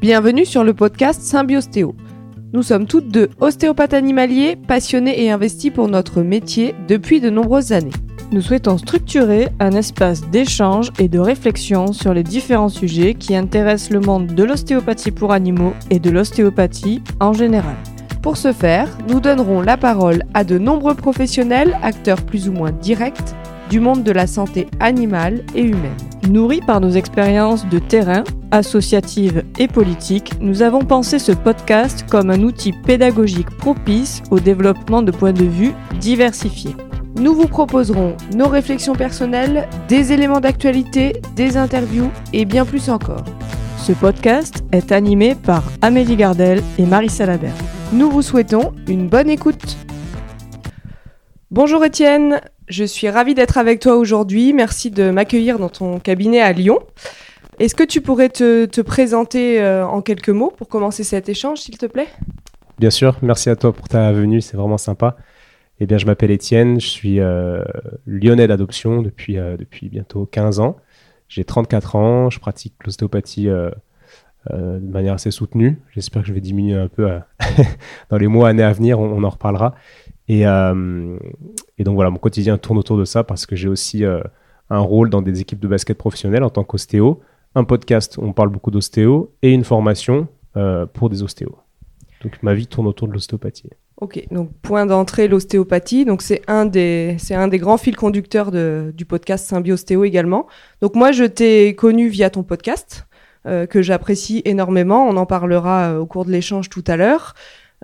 Bienvenue sur le podcast Symbiostéo. Nous sommes toutes deux ostéopathes animaliers, passionnés et investis pour notre métier depuis de nombreuses années. Nous souhaitons structurer un espace d'échange et de réflexion sur les différents sujets qui intéressent le monde de l'ostéopathie pour animaux et de l'ostéopathie en général. Pour ce faire, nous donnerons la parole à de nombreux professionnels, acteurs plus ou moins directs, du monde de la santé animale et humaine. Nourris par nos expériences de terrain, associatives et politiques, nous avons pensé ce podcast comme un outil pédagogique propice au développement de points de vue diversifiés. Nous vous proposerons nos réflexions personnelles, des éléments d'actualité, des interviews et bien plus encore. Ce podcast est animé par Amélie Gardel et Marie Salabert. Nous vous souhaitons une bonne écoute. Bonjour Étienne, je suis ravie d'être avec toi aujourd'hui. Merci de m'accueillir dans ton cabinet à Lyon. Est-ce que tu pourrais te, présenter euh, en quelques mots pour commencer cet échange, s'il te plaît? Bien sûr, merci à toi pour ta venue, c'est vraiment sympa. Eh bien, je m'appelle Étienne, je suis euh, lyonnais d'adoption depuis, euh, depuis bientôt 15 ans. J'ai 34 ans, je pratique l'ostéopathie de manière assez soutenue. J'espère que je vais diminuer un peu dans les mois, années à venir, on en reparlera. Euh, et, donc voilà, mon quotidien tourne autour de ça parce que j'ai aussi euh, un rôle dans des équipes de basket professionnelles en tant qu'ostéo, un podcast où on parle beaucoup d'ostéo et une formation euh, pour des ostéos. Donc ma vie tourne autour de l'ostéopathie. Ok, donc point d'entrée, l'ostéopathie. Donc c'est un des un des grands fils conducteurs du podcast Symbiostéo également. Donc moi je t'ai connu via ton podcast que j'apprécie énormément. On en parlera au cours de l'échange tout à l'heure.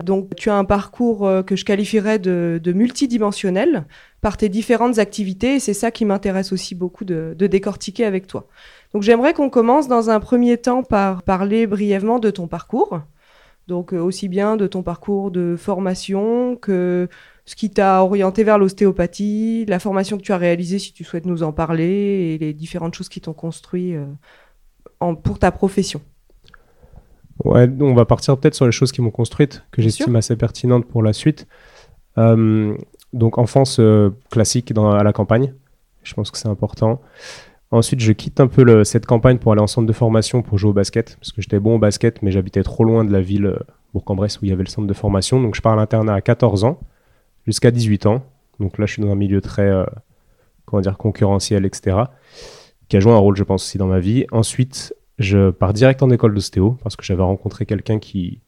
Donc tu as un parcours euh, que je qualifierais de, multidimensionnel par tes différentes activités et c'est ça qui m'intéresse aussi beaucoup de, décortiquer avec toi. Donc j'aimerais qu'on commence dans un premier temps par parler brièvement de ton parcours. Donc euh, aussi bien de ton parcours de formation que ce qui t'a orienté vers l'ostéopathie, la formation que tu as réalisée si tu souhaites nous en parler et les différentes choses qui t'ont construit euh, pour ta profession. Ouais, on va partir peut-être sur les choses qui m'ont construite, que j'estime assez pertinentes pour la suite. Euh, donc, enfance euh, classique dans, à la campagne. Je pense que c'est important. Ensuite, je quitte un peu cette campagne pour aller en centre de formation pour jouer au basket, parce que j'étais bon au basket, mais j'habitais trop loin de la ville euh, Bourg-en-Bresse où il y avait le centre de formation. Donc, je pars à l'internat à 14 ans, jusqu'à 18 ans. Donc là, je suis dans un milieu très, comment dire, concurrentiel, etc., qui a joué un rôle, je pense, aussi dans ma vie. Ensuite, je pars direct en école d'ostéo parce que j'avais rencontré quelqu'un qui,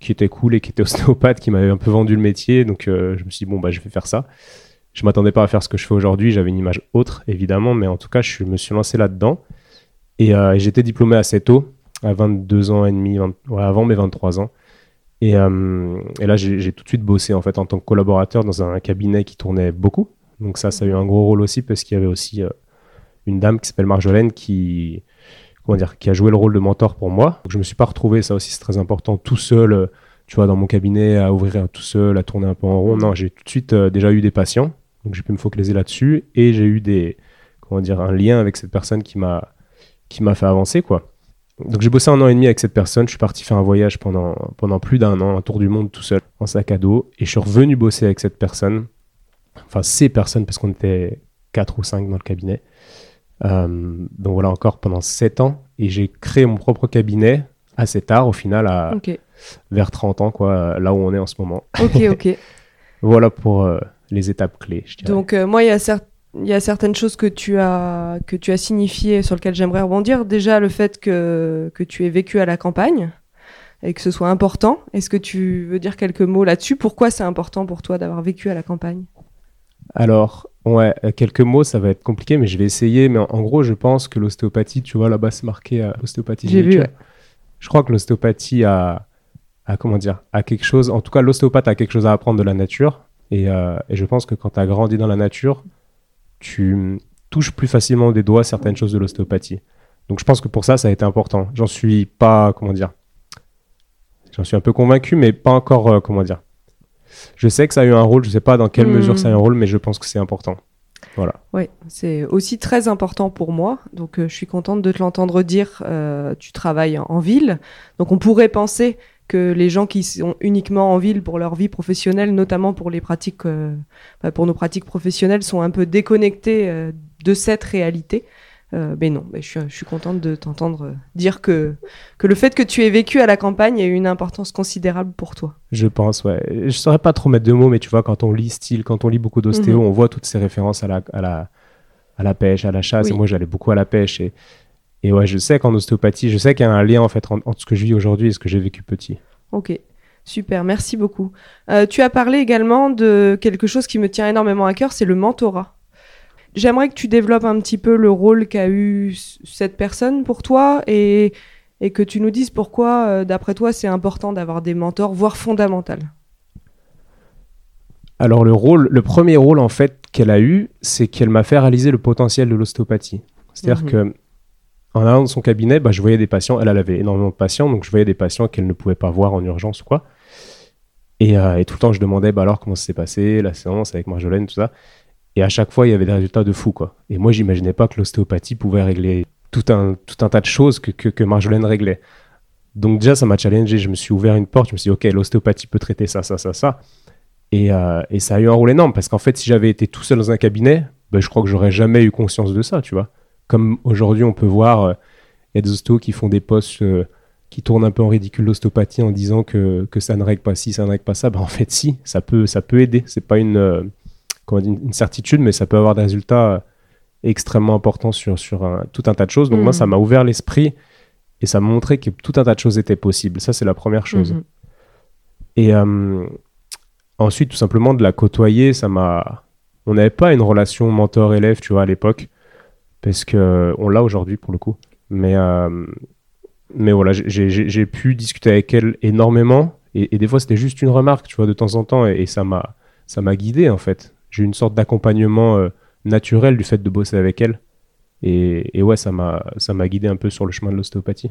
qui était cool et qui était ostéopathe, qui m'avait un peu vendu le métier. Donc euh, je me suis dit, bon, bah, je vais faire ça. Je m'attendais pas à faire ce que je fais aujourd'hui. J'avais une image autre, évidemment, mais en tout cas, je me suis lancé là-dedans. Et, euh, j'étais diplômé assez tôt, à 22 ans et demi, avant mes 23 ans. Et, euh, et là, j'ai tout de suite bossé en fait en tant que collaborateur dans un cabinet qui tournait beaucoup. Donc ça, ça a eu un gros rôle aussi parce qu'il y avait aussi une dame qui s'appelle Marjolaine qui, dire, qui a joué le rôle de mentor pour moi. Donc, je me suis pas retrouvé, ça aussi c'est très important, tout seul, euh, tu vois, dans mon cabinet, à ouvrir tout seul, à tourner un peu en rond. Non, j'ai tout de suite euh, déjà eu des patients, donc j'ai pu me focaliser là-dessus, et j'ai eu des, comment dire, un lien avec cette personne qui m'a, qui m'a fait avancer, quoi. Donc j'ai bossé un an et demi avec cette personne, je suis parti faire un voyage pendant, pendant plus d'un an, un tour du monde tout seul, en sac à dos, et je suis revenu bosser avec cette personne, enfin ces personnes, parce qu'on était quatre ou cinq dans le cabinet. Euh, donc voilà, encore pendant 7 ans. Et j'ai créé mon propre cabinet assez tard, au final, à, vers 30 ans, quoi, là où on est en ce moment. Ok, ok. voilà pour euh, les étapes clés, je dirais. Donc, euh, moi, il y a il y a certaines choses que tu as que tu as signifiées sur lesquelles j'aimerais rebondir. Déjà le fait que que tu aies vécu à la campagne et que ce soit important. Est-ce que tu veux dire quelques mots là-dessus? Pourquoi c'est important pour toi d'avoir vécu à la campagne? Alors Ouais, euh, quelques mots, ça va être compliqué, mais je vais essayer. Mais en, gros, je pense que l'ostéopathie, tu vois, là-bas, c'est marqué euh, ostéopathie. J'ai vu. Je crois que l'ostéopathie a, a, comment dire, a quelque chose. En tout cas, l'ostéopathe a quelque chose à apprendre de la nature. Et, euh, et je pense que quand tu as grandi dans la nature, tu touches plus facilement des doigts certaines choses de l'ostéopathie. Donc, je pense que pour ça, ça a été important. J'en suis pas, comment dire, j'en suis un peu convaincu, mais pas encore, comment dire, je sais que ça a eu un rôle, je ne sais pas dans quelle mesure ça a eu un hmm. rôle, mais je pense que c'est important. Voilà. Oui, c'est aussi très important pour moi. Donc, euh, je suis contente de te l'entendre dire. Euh, tu travailles en, ville. Donc, on pourrait penser que les gens qui sont uniquement en ville pour leur vie professionnelle, notamment pour les pratiques, euh, bah, pour nos pratiques professionnelles, sont un peu déconnectés de cette réalité. Euh, mais non, mais je, suis, contente de t'entendre dire que, que le fait que tu aies vécu à la campagne a eu une importance considérable pour toi. Je pense, ouais. Je saurais pas trop mettre de mots, mais tu vois, quand on lit style, quand on lit beaucoup d'ostéo, mhm. on voit toutes ces références à la, à la, à la pêche, à la chasse. Et moi, j'allais beaucoup à la pêche. Et, et ouais, je sais qu'en ostéopathie, je sais qu'il y a un lien en fait entre, ce que je vis aujourd'hui et ce que j'ai vécu petit. Ok. Super, merci beaucoup. Euh, tu as parlé également de quelque chose qui me tient énormément à cœur, c'est le mentorat. J'aimerais que tu développes un petit peu le rôle qu'a eu cette personne pour toi et, et que tu nous dises pourquoi, euh, d'après toi, c'est important d'avoir des mentors, voire fondamental. Alors le rôle, le premier rôle en fait qu'elle a eu, c'est qu'elle m'a fait réaliser le potentiel de l'ostéopathie. C'est-à-dire mhm. que en allant dans son cabinet, bah, je voyais des patients. Elle, elle avait énormément de patients, donc je voyais des patients qu'elle ne pouvait pas voir en urgence ou quoi. Et, euh, et, tout le temps, je demandais bah, alors comment ça s'est passé, la séance avec Marjolaine, tout ça. Et à chaque fois, il y avait des résultats de fou, quoi. Et moi, j'imaginais pas que l'ostéopathie pouvait régler tout un, tout un tas de choses que, que, Marjolaine réglait. Donc déjà, ça m'a challengé. Je me suis ouvert une porte. Je me suis dit, OK, l'ostéopathie peut traiter ça, ça, ça, ça. Et, euh, et ça a eu un rôle énorme parce qu'en fait, si j'avais été tout seul dans un cabinet, ben, je crois que j'aurais jamais eu conscience de ça, tu vois. Comme aujourd'hui, on peut voir, euh, il des ostéos qui font des postes euh, qui tournent un peu en ridicule l'ostéopathie en disant que, que ça ne règle pas ci, ça ne règle pas ça. Ben, en fait, si, ça peut, ça peut aider. C'est pas une une certitude, mais ça peut avoir des résultats euh, extrêmement importants sur, sur tout un tas de choses. Donc moi, ça mm. m'a ouvert l'esprit et ça m'a montré que tout un tas de choses étaient possibles. Ça, c'est la première chose. Mm-hmm. Et euh, ensuite, tout simplement, de la côtoyer, ça m'a... On n'avait pas une relation mentor-élève, tu vois, à l'époque, parce que on l'a aujourd'hui, pour le coup. Mais, euh, mais voilà, j'ai pu discuter avec elle énormément, et, des fois, c'était juste une remarque, tu vois, de temps en temps, et, et ça m'a guidé, en fait j'ai une sorte d'accompagnement euh, naturel du fait de bosser avec elle. Et, ouais, ça m'a, ça m'a guidé un peu sur le chemin de l'ostéopathie.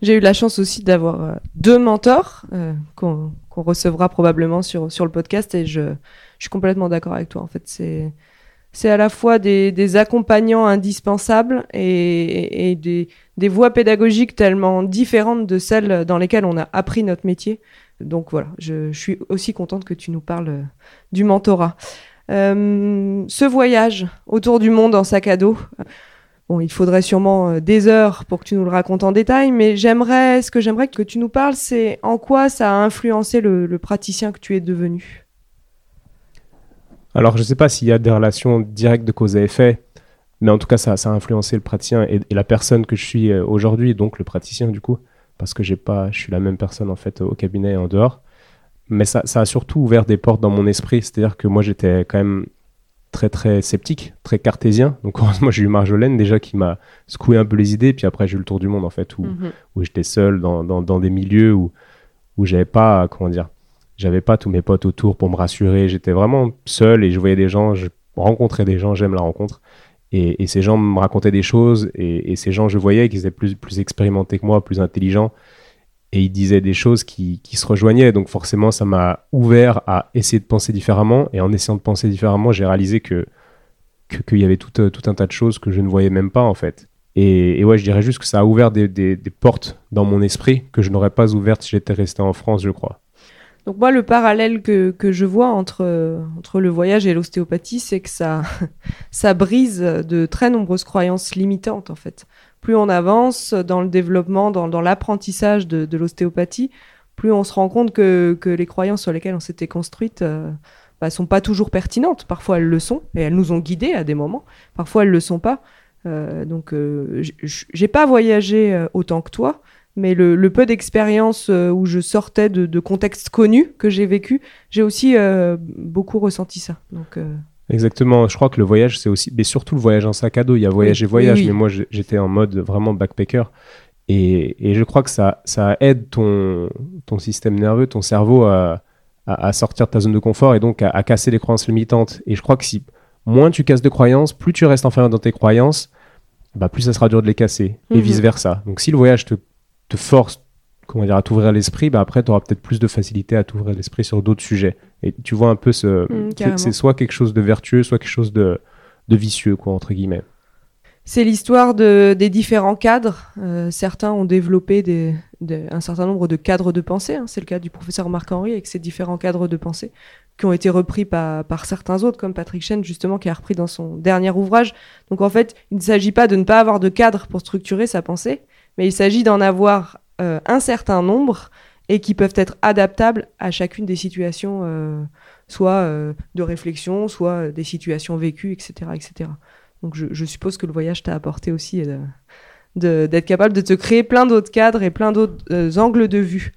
J'ai eu la chance aussi d'avoir euh, deux mentors euh, qu'on, recevra probablement sur, sur le podcast et je, suis complètement d'accord avec toi. En fait, c'est, c'est à la fois des, accompagnants indispensables et, des, des, voies pédagogiques tellement différentes de celles dans lesquelles on a appris notre métier. Donc voilà, je, je suis aussi contente que tu nous parles du mentorat. Euh, ce voyage autour du monde en sac à dos, bon, il faudrait sûrement euh, des heures pour que tu nous le racontes en détail, mais j'aimerais, ce que j'aimerais que tu nous parles, c'est en quoi ça a influencé le, praticien que tu es devenu? Alors, je ne sais pas s'il y a des relations directes de cause à effet, mais en tout cas, ça, ça a influencé le praticien et, la personne que je suis euh, aujourd'hui, donc le praticien du coup, parce que j'ai pas, je suis la même personne en fait au cabinet et en dehors mais ça, a surtout ouvert des portes dans mon esprit. C'est-à-dire que moi, j'étais quand même très, très sceptique, très cartésien. Donc, heureusement, j'ai eu Marjolaine déjà qui m'a secoué un peu les idées. Puis après, j'ai eu le tour du monde, en fait, où, mhm. où j'étais seul dans, dans, des milieux où, où j'avais pas, comment dire, j'avais pas tous mes potes autour pour me rassurer. J'étais vraiment seul et je voyais des gens, je rencontrais des gens, j'aime la rencontre. Et, ces gens me racontaient des choses et, ces gens, je voyais qu'ils étaient plus, expérimentés que moi, plus intelligents et il disait des choses qui, se rejoignaient. Donc forcément, ça m'a ouvert à essayer de penser différemment. Et en essayant de penser différemment, j'ai réalisé que qu'il y avait tout, euh, tout, un tas de choses que je ne voyais même pas en fait. Et, ouais, je dirais juste que ça a ouvert des, des, portes dans mon esprit que je n'aurais pas ouvertes si j'étais resté en France, je crois. Donc moi, le parallèle que, que je vois entre, entre le voyage et l'ostéopathie, c'est que ça, ça brise de très nombreuses croyances limitantes en fait plus on avance dans le développement, dans, l'apprentissage de, l'ostéopathie, plus on se rend compte que, les croyances sur lesquelles on s'était construite euh, bah, sont pas toujours pertinentes. Parfois elles le sont et elles nous ont guidés à des moments. Parfois elles le sont pas. Euh, donc euh, j'ai pas voyagé autant que toi, mais le, peu d'expérience où je sortais de, de contextes connus que j'ai vécu, j'ai aussi beaucoup ressenti ça. Donc Exactement. Je crois que le voyage, c'est aussi, mais surtout le voyage en sac à dos. Il y a voyage et voyage, mais moi, j'étais en mode vraiment backpacker. Et, et, je crois que ça, ça aide ton, ton système nerveux, ton cerveau à, à, sortir de ta zone de confort et donc à, casser les croyances limitantes. Et je crois que si moins tu casses de croyances, plus tu restes enfermé dans tes croyances, bah plus ça sera dur de les casser. Et mhm. vice versa. Donc si le voyage te, te force comment dire, à t'ouvrir l'esprit, bah après, tu auras peut-être plus de facilité à t'ouvrir l'esprit sur d'autres sujets. Et tu vois un peu ce. Mm, c'est soit quelque chose de vertueux, soit quelque chose de, de vicieux, quoi, entre guillemets. C'est l'histoire de, des différents cadres. Euh, certains ont développé des, un certain nombre de cadres de pensée. Hein. C'est le cas du professeur Marc-Henri avec ses différents cadres de pensée. qui ont été repris par, par certains autres, comme Patrick Chen, justement, qui a repris dans son dernier ouvrage. Donc en fait, il ne s'agit pas de ne pas avoir de cadre pour structurer sa pensée, mais il s'agit d'en avoir euh, un certain nombre et qui peuvent être adaptables à chacune des situations, euh, soit euh, de réflexion, soit des situations vécues, etc. etc. Donc je, suppose que le voyage t'a apporté aussi d'être capable de te créer plein d'autres cadres et plein d'autres angles de vue.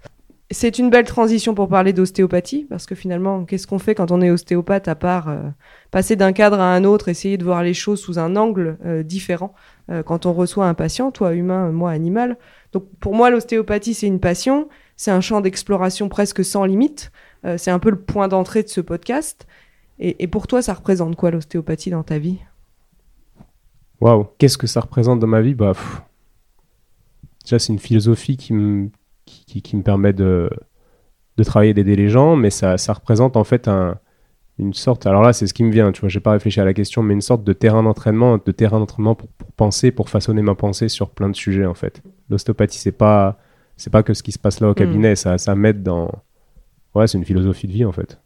C'est une belle transition pour parler d'ostéopathie, parce que finalement, qu'est-ce qu'on fait quand on est ostéopathe à part passer d'un cadre à un autre, essayer de voir les choses sous un angle différent? Euh, quand on reçoit un patient, toi humain, moi animal. Donc pour moi, l'ostéopathie, c'est une passion, c'est un champ d'exploration presque sans limite, c'est un peu le point d'entrée de ce podcast. Et, pour toi, ça représente quoi l'ostéopathie dans ta vie? Waouh, qu'est-ce que ça représente dans ma vie? Bah, déjà, c'est une philosophie qui me qui, me permet de, de travailler, d'aider les gens, mais ça, ça représente en fait un, une sorte, alors là c'est ce qui me vient, tu vois, j'ai pas réfléchi à la question, mais une sorte de terrain d'entraînement, de terrain d'entraînement pour, penser, pour façonner ma pensée sur plein de sujets en fait. L'ostéopathie c'est pas, c'est pas que ce qui se passe là au hmm. cabinet, ça, ça m'aide dans, ouais, c'est une philosophie de vie en fait.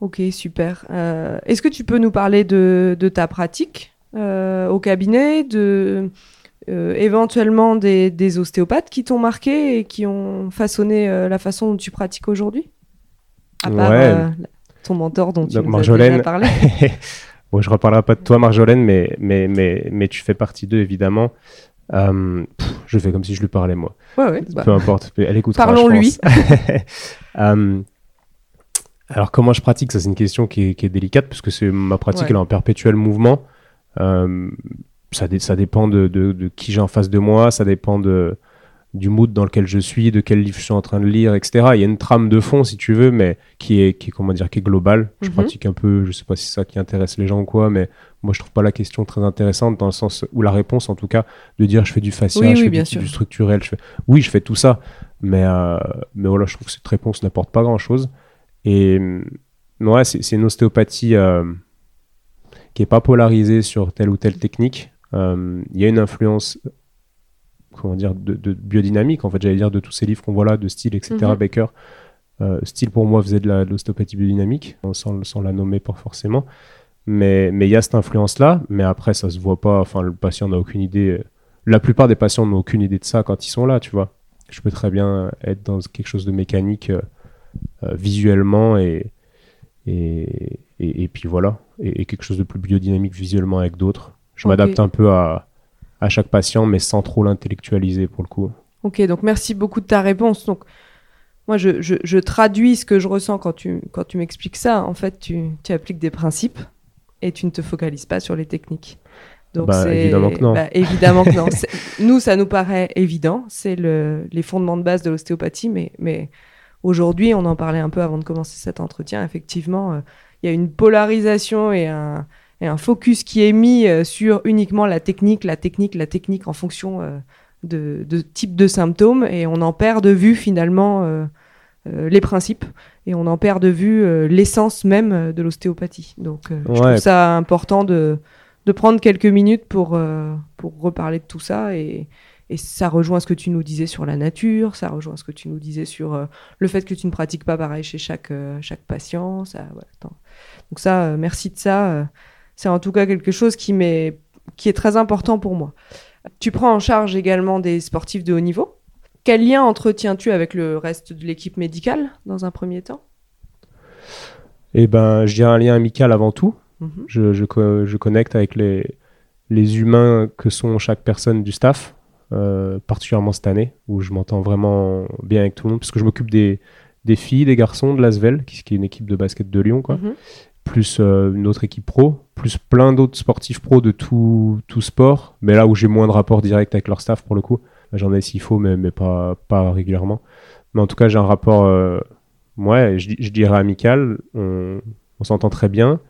Ok, super. Euh, est-ce que tu peux nous parler de, de ta pratique euh, au cabinet, de euh, éventuellement des, ostéopathes qui t'ont marqué et qui ont façonné la façon dont tu pratiques aujourd'hui? À part ton mentor dont tu nous as déjà parlé. bon, je ne reparlerai pas de toi, Marjolaine, mais, mais, mais, mais tu fais partie d'eux, évidemment. je fais comme si je lui parlais, moi. Ouais, ouais, bah. Peu importe, elle écoutera, Parlons-lui. alors, comment je pratique Ça, c'est une question qui est, qui est délicate, puisque c'est ma pratique, elle est en perpétuel mouvement ça, ça dépend de, de, qui j'ai en face de moi, ça dépend de, du mood dans lequel je suis, de quel livre je suis en train de lire, etc. Il y a une trame de fond, si tu veux, mais qui est, qui est comment dire, qui est globale. Je mhm. pratique un peu, je sais pas si c'est ça qui intéresse les gens ou quoi, mais moi je trouve pas la question très intéressante dans le sens où la réponse, en tout cas, de dire je fais du facial, je fais du, structurel, je fais... oui, je fais tout ça, mais euh, mais voilà, je trouve que cette réponse n'apporte pas grand chose. Et ouais, c'est une ostéopathie euh, qui est pas polarisée sur telle ou telle technique. Euh, il y a une influence comment dire, de, biodynamique, en fait, j'allais dire, de tous ces livres qu'on voit là, de style, etc. Mhm. Baker. Euh, style, pour moi, faisait de l'ostéopathie biodynamique, sans, sans, la nommer pas forcément. Mais il y a cette influence-là, mais après, ça se voit pas. Enfin, le patient n'a aucune idée. La plupart des patients n'ont aucune idée de ça quand ils sont là, tu vois. Je peux très bien être dans quelque chose de mécanique euh, visuellement et et, et, puis voilà. et, quelque chose de plus biodynamique visuellement avec d'autres. Je m'adapte un peu à, à chaque patient, mais sans trop l'intellectualiser pour le coup. Ok, donc merci beaucoup de ta réponse. Donc, moi, je, je, je traduis ce que je ressens quand tu, quand tu m'expliques ça. En fait, tu, tu, appliques des principes et tu ne te focalises pas sur les techniques. Donc bah, évidemment que non. Bah, évidemment que non. Nous, ça nous paraît évident. C'est le, les fondements de base de l'ostéopathie, mais, mais aujourd'hui, on en parlait un peu avant de commencer cet entretien. Effectivement, euh, il y a une polarisation et un, et un focus qui est mis euh, sur uniquement la technique, la technique, la technique en fonction euh, de, de, type de symptômes et on en perd de vue finalement euh, les principes et on en perd de vue l'essence même de l'ostéopathie. Donc je trouve ça important de, de prendre quelques minutes pour, pour reparler de tout ça et, et ça rejoint ce que tu nous disais sur la nature, ça rejoint ce que tu nous disais sur le fait que tu ne pratiques pas pareil chez chaque, chaque patient. Ça, Donc ça, merci de ça c'est en tout cas quelque chose qui, qui est très important pour moi. Tu prends en charge également des sportifs de haut niveau. Quel lien entretiens-tu avec le reste de l'équipe médicale dans un premier temps? Eh ben, j'ai un lien amical avant tout. Mhm. je, je, connecte avec les, les humains que sont chaque personne du staff, euh, particulièrement cette année, où je m'entends vraiment bien avec tout le monde, parce que je m'occupe des, des filles, des garçons de l'Asvel, qui, qui, est une équipe de basket de Lyon, quoi. Mhm plus euh, une autre équipe pro, plus plein d'autres sportifs pro de tout, tout sport, mais là où j'ai moins de rapport direct avec leur staff pour le coup. J'en ai s'il faut, mais, mais pas, pas régulièrement. Mais en tout cas, j'ai un rapport, euh, ouais, je, dirais amical, on, s'entend très bien.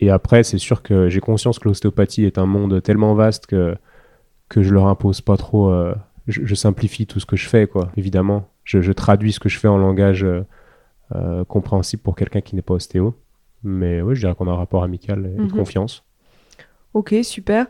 Et après, c'est sûr que j'ai conscience que l'ostéopathie est un monde tellement vaste que, que je leur impose pas trop. Euh, je, simplifie tout ce que je fais, quoi, évidemment. Je, je traduis ce que je fais en langage compréhensible pour quelqu'un qui n'est pas ostéo. Mais oui, je dirais qu'on a un rapport amical et de mhm. confiance. Ok, super.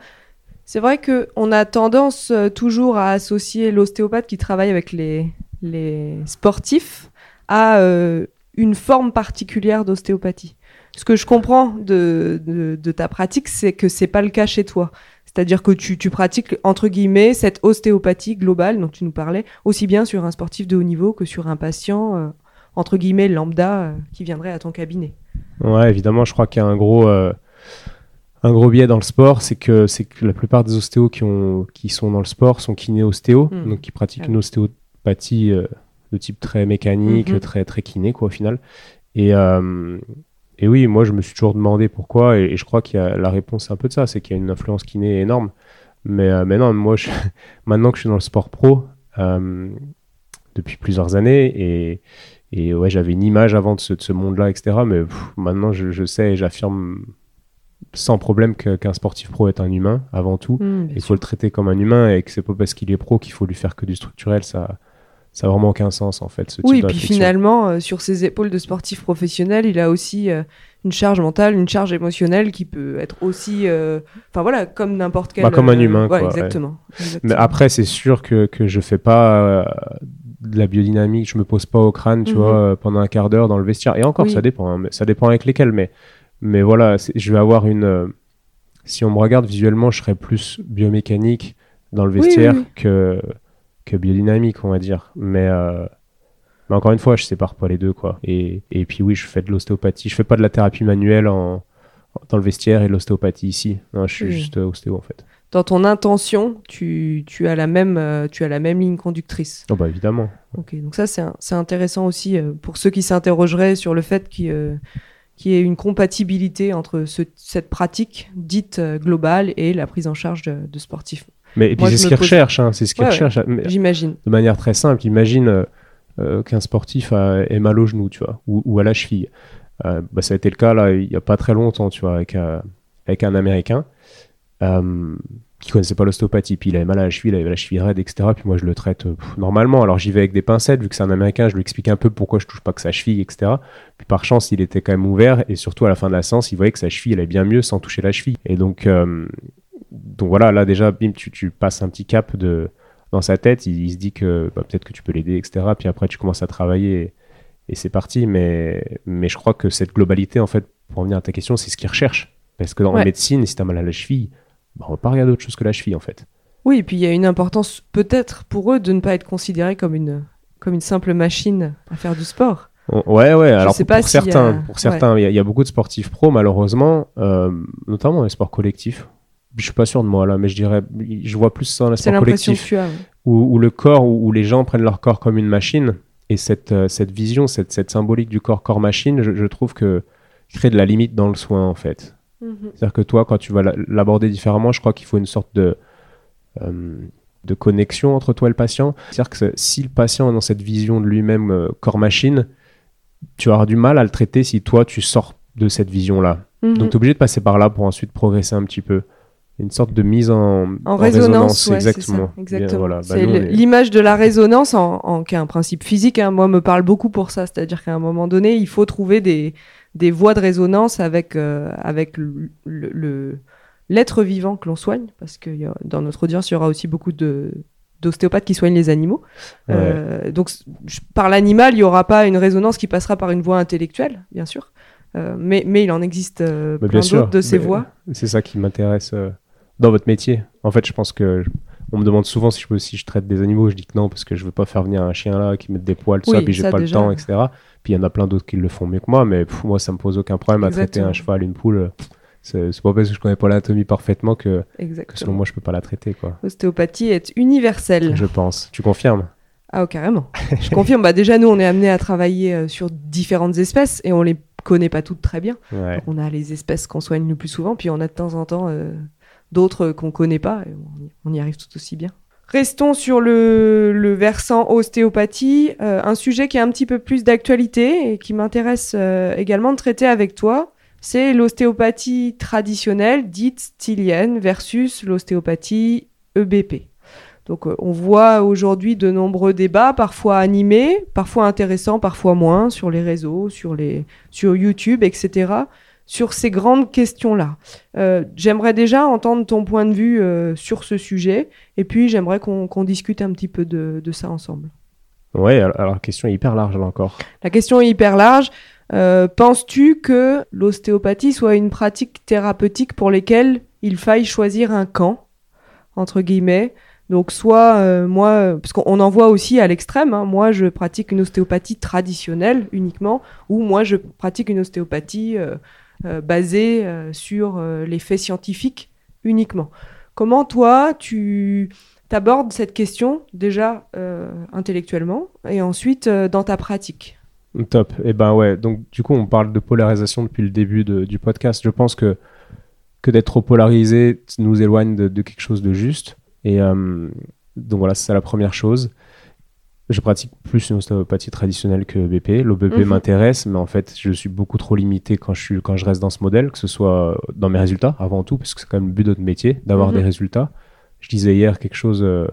C'est vrai qu'on a tendance euh, toujours à associer l'ostéopathe qui travaille avec les, les sportifs à euh, une forme particulière d'ostéopathie. ce que je comprends de, de, ta pratique, c'est que c'est pas le cas chez toi. C'est-à-dire que tu, tu, pratiques, entre guillemets, cette ostéopathie globale dont tu nous parlais, aussi bien sur un sportif de haut niveau que sur un patient, euh, entre guillemets, lambda, euh, qui viendrait à ton cabinet. Ouais, évidemment, je crois qu'il y a un gros, euh, un gros biais dans le sport, c'est que, c'est que la plupart des ostéos qui, ont, qui sont dans le sport sont kiné-ostéo, hmm. donc qui pratiquent ah une ostéopathie de type très mécanique, mhm. très, très kiné, quoi, au final. Et, euh, et oui, moi, je me suis toujours demandé pourquoi, et, je crois qu'il y a la réponse, un peu de ça, c'est qu'il y a une influence kiné énorme. Mais, euh, mais non, moi, je, maintenant que je suis dans le sport pro, euh, depuis plusieurs années, et, et ouais, j'avais une image avant de ce, de ce monde-là, etc. Mais maintenant, je, je, sais et j'affirme sans problème qu'un sportif pro est un humain avant tout. Mmh, il faut le traiter comme un humain et que c'est pas parce qu'il est pro qu'il faut lui faire que du structurel. Ça, ça n'a vraiment aucun sens en fait. Ce oui, puis finalement, euh, sur ses épaules de sportif professionnel, il a aussi euh, une charge mentale, une charge émotionnelle qui peut être aussi, euh, enfin voilà, comme n'importe quel. Bah, comme un humain, quoi. Exactement, Mais après, c'est sûr que que je fais pas de la biodynamique, je me pose pas au crâne, tu mhm. vois, pendant un quart d'heure dans le vestiaire. Et encore, ça dépend, hein, ça dépend avec lesquels, mais mais voilà, je vais avoir une. si on me regarde visuellement, je serais plus biomécanique dans le vestiaire que que biodynamique, on va dire. Mais, euh, mais encore une fois, je sépare pas les deux, quoi. Et, et puis oui, je fais de l'ostéopathie. Je fais pas de la thérapie manuelle en, dans le vestiaire et l'ostéopathie ici. je suis juste euh, ostéo, en fait. Dans ton intention, tu, tu, as la même, euh, tu as la même ligne conductrice. Oh bah évidemment. Ok, donc ça c'est intéressant aussi pour ceux qui s'interrogeraient sur le fait qu'il y ait une compatibilité entre ce, cette pratique dite globale et la prise en charge de, de sportifs. Mais c'est ce qu'ils recherchent, hein, c'est ce qu'ils recherchent. J'imagine. De manière très simple, imagine euh, euh, qu'un sportif a, est mal au genou, tu vois, ou, ou à la cheville. Euh, bah, ça a été le cas là, il n'y a pas très longtemps, tu vois, avec, avec un Américain qui connaissait pas l'ostéopathie, puis il avait mal à la cheville, il avait la cheville raide, etc. Puis moi je le traite normalement. Alors j'y vais avec des pincettes, vu que c'est un Américain, je lui explique un peu pourquoi je touche pas que sa cheville, etc. Puis par chance, il était quand même ouvert, et surtout à la fin de la séance, il voyait que sa cheville allait bien mieux sans toucher la cheville. Et donc donc voilà, là déjà, bim, tu, passes un petit cap de, dans sa tête. Il, se dit que bah, peut-être que tu peux l'aider, etc. Puis après, tu commences à travailler et, c'est parti. Mais, mais je crois que cette globalité, en fait, pour revenir à ta question, c'est ce qu'ils recherchent. Parce que dans la médecine, si tu as mal à la cheville, bah, on va pas regarder autre chose que la cheville, en fait. Oui, et puis il y a une importance peut-être pour eux de ne pas être considérés comme une, comme une simple machine à faire du sport. Ouais, ouais. Alors pour, certains, pour certains, il y, a beaucoup de sportifs pro, malheureusement, euh, notamment dans les sports collectifs je suis pas sûr de moi là, mais je dirais, je vois plus ça dans l'aspect collectif, où, le corps, où, les gens prennent leur corps comme une machine, et cette, euh, cette vision, cette, cette symbolique du corps corps-machine, je, trouve que crée de la limite dans le soin en fait. Mhm. C'est-à-dire que toi, quand tu vas l'aborder différemment, je crois qu'il faut une sorte de euh, de connexion entre toi et le patient. C'est-à-dire que si le patient est dans cette vision de lui-même euh, corps-machine, tu auras du mal à le traiter si toi tu sors de cette vision-là. Mhm. Donc tu es obligé de passer par là pour ensuite progresser un petit peu une sorte de mise en, en, résonance, exactement. exactement. C'est l'image de la résonance en, qui est un principe physique. Hein, moi, me parle beaucoup pour ça. C'est-à-dire qu'à un moment donné, il faut trouver des, des voies de résonance avec, euh, avec le, l'être vivant que l'on soigne, parce que dans notre audience, il y aura aussi beaucoup de d'ostéopathes qui soignent les animaux. Euh, donc, par l'animal, il n'y aura pas une résonance qui passera par une voie intellectuelle, bien sûr. Euh, mais, mais il en existe plein d'autres de ces voies. C'est ça qui m'intéresse dans votre métier. En fait, je pense que on me demande souvent si je, si je traite des animaux. Je dis que non, parce que je veux pas faire venir un chien là qui mette des poils, tout ça, puis j'ai pas le temps, etc. Puis il y en a plein d'autres qui le font mieux que moi, mais moi, ça me pose aucun problème à traiter un cheval, une poule. C'est pas parce que je connais pas l'anatomie parfaitement que, selon moi, je peux pas la traiter. Quoi. L'ostéopathie est universelle. Je pense. Tu confirmes? Ah, oh, carrément. je confirme. Bah, déjà, nous, on est amené à travailler euh, sur différentes espèces et on les connaît pas toutes très bien. on a les espèces qu'on soigne le plus souvent, puis on a de temps en temps. Euh, d'autres qu'on connaît pas, on y arrive tout aussi bien. Restons sur le, versant ostéopathie, euh, un sujet qui est un petit peu plus d'actualité et qui m'intéresse euh, également de traiter avec toi, c'est l'ostéopathie traditionnelle dite stylienne versus l'ostéopathie EBP. Donc euh, on voit aujourd'hui de nombreux débats, parfois animés, parfois intéressants, parfois moins, sur les réseaux, sur, les, sur YouTube, etc sur ces grandes questions-là. Euh, j'aimerais déjà entendre ton point de vue euh, sur ce sujet, et puis j'aimerais qu'on discute un petit peu de, ça ensemble. Ouais, alors la question est hyper large là encore. La question est hyper large. Euh, penses-tu que l'ostéopathie soit une pratique thérapeutique pour lesquelles il faille choisir un camp, entre guillemets? Donc soit euh, moi, parce qu'on en voit aussi à l'extrême, hein. moi je pratique une ostéopathie traditionnelle uniquement, ou moi je pratique une ostéopathie euh, basée sur les faits scientifiques uniquement. Comment toi tu abordes cette question déjà intellectuellement et ensuite dans ta pratique? Top. Et eh ben ouais, donc du coup, on parle de polarisation depuis le début du podcast. Je pense que, que d'être trop polarisé nous éloigne de, quelque chose de juste. Et euh, donc voilà, c'est la première chose. Je pratique plus une ostéopathie traditionnelle que BP. L'OBP mhm. m'intéresse, mais en fait, je suis beaucoup trop limité quand je, suis, quand je reste dans ce modèle, que ce soit dans mes résultats avant tout, parce que c'est quand même le but de notre métier, d'avoir mhm. des résultats. Je disais hier quelque chose, euh,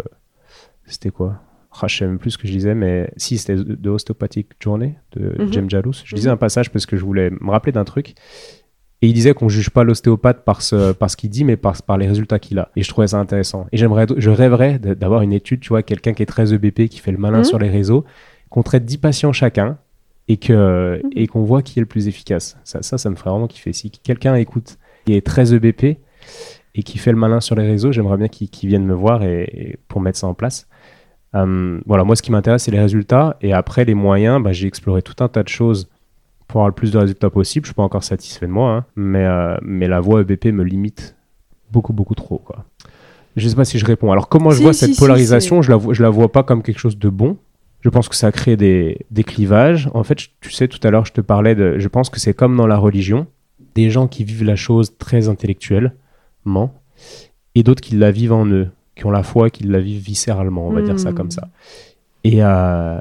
c'était quoi? Ah, je sais même plus ce que je disais, mais si c'était de Osteopathic Journey de mhm. James Jalous. Je disais mhm. un passage parce que je voulais me rappeler d'un truc. Et il disait qu'on juge pas l'ostéopathe par ce, par ce qu'il dit, mais par, par les résultats qu'il a. Et je trouvais ça intéressant. Et j'aimerais, je rêverais d'avoir une étude, tu vois, quelqu'un qui est très EBP, qui fait le malin mhm. sur les réseaux, qu'on traite 10 patients chacun et que, et qu'on voit qui est le plus efficace. Ça, ça, ça me ferait vraiment kiffer. Si quelqu'un écoute et est très EBP et qui fait le malin sur les réseaux, j'aimerais bien qu'il vienne me voir et, pour mettre ça en place. Euh, voilà, moi, ce qui m'intéresse, c'est les résultats. Et après, les moyens, bah, j'ai exploré tout un tas de choses pour avoir le plus de résultats possible. Je suis pas encore satisfait de moi, hein. mais, euh, mais la voie EBP me limite beaucoup, beaucoup trop. Quoi. Je sais pas si je réponds. Alors, comment je vois cette polarisation? Je la, vois, je la vois pas comme quelque chose de bon. Je pense que ça crée des, des clivages. En fait, tu sais, tout à l'heure, je te parlais de. Je pense que c'est comme dans la religion des gens qui vivent la chose très intellectuellement et d'autres qui la vivent en eux qui ont la foi, qui la vivent viscéralement, on va dire ça comme ça. Euh,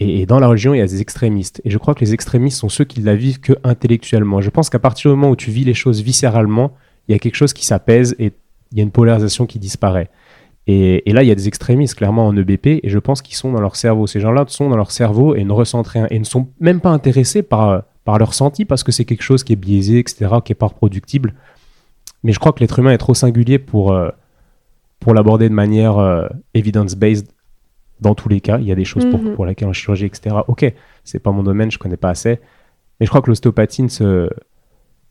et, dans la religion, il y a des extrémistes. Et je crois que les extrémistes sont ceux qui la vivent que intellectuellement. Je pense qu'à partir du moment où tu vis les choses viscéralement, il y a quelque chose qui s'apaise et il y a une polarisation qui disparaît. Et, là, il y a des extrémistes clairement en EBP, et je pense qu'ils sont dans leur cerveau. Ces gens-là sont dans leur cerveau et ne ressentent rien, et ne sont même pas intéressés par, par leur ressenti parce que c'est quelque chose qui est biaisé, etc., qui est pas reproductible. Mais je crois que l'être humain est trop singulier pour, euh, pour l'aborder de manière euh, evidence-based dans tous les cas. Il y a des choses pour, mhm. pour lesquelles en chirurgie, etc. Ok, c'est pas mon domaine, je connais pas assez. Mais je crois que l'ostéopathie ne, se,